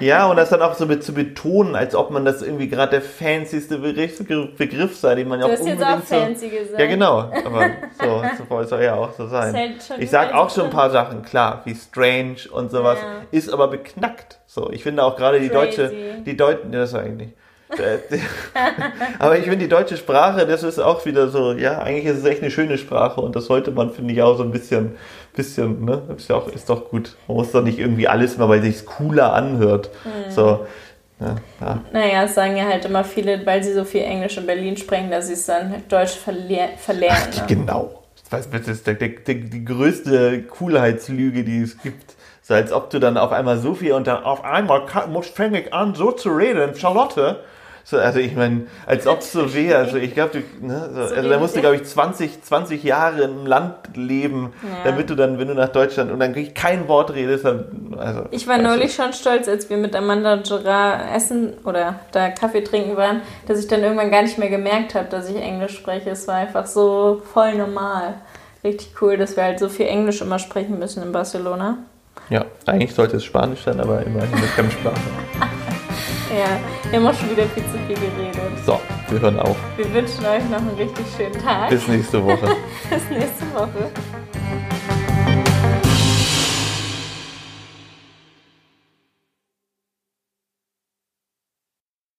ja, und das dann auch so mit, zu betonen, als ob man das irgendwie gerade der fancyste Begriff, Begriff sei, den man ja Du auch hast jetzt unbedingt auch so. fancy gesagt. Ja, genau. Aber so, so soll ja auch so sein. Halt Ich sag überall auch so schon ein paar Sachen, klar, wie strange und sowas, Ja. ist aber beknackt. So, ich finde auch gerade die deutsche, die Deutschen, ja, das sag ich nicht. Äh, aber ich finde die deutsche Sprache, das ist auch wieder so, ja, eigentlich ist es echt eine schöne Sprache und das sollte man, finde ich, auch so ein bisschen, bisschen, ne, ist ja auch, ist doch gut. Man muss doch nicht irgendwie alles mal, weil sich's cooler anhört. Mhm. So, Ja, ja. Naja, es sagen ja halt immer viele, weil sie so viel Englisch in Berlin sprechen, dass sie es dann Deutsch verle verlernen. Ach, ne? genau. Das ist der, der, der, die größte Coolheitslüge, die es gibt. So als ob du dann auf einmal so viel und dann auf einmal fange ich an, so zu reden, Charlotte. So, also ich meine, als ob es so wäre. Also ich glaube, ne, so, also da musst du, glaube ich, 20, 20 Jahre im Land leben, Ja. damit du dann, wenn du nach Deutschland und dann wirklich kein Wort redest, dann, also. Ich war du. neulich schon stolz, als wir mit Amanda und Gerard essen oder da Kaffee trinken waren, dass ich dann irgendwann gar nicht mehr gemerkt habe, dass ich Englisch spreche. Es war einfach so voll normal. Richtig cool, dass wir halt so viel Englisch immer sprechen müssen in Barcelona. Ja, eigentlich sollte es Spanisch sein, aber immerhin eine Fremdsprache. Ja, wir haben auch schon wieder viel zu viel geredet. So, wir hören auf. Wir wünschen euch noch einen richtig schönen Tag. Bis nächste Woche. Bis nächste Woche.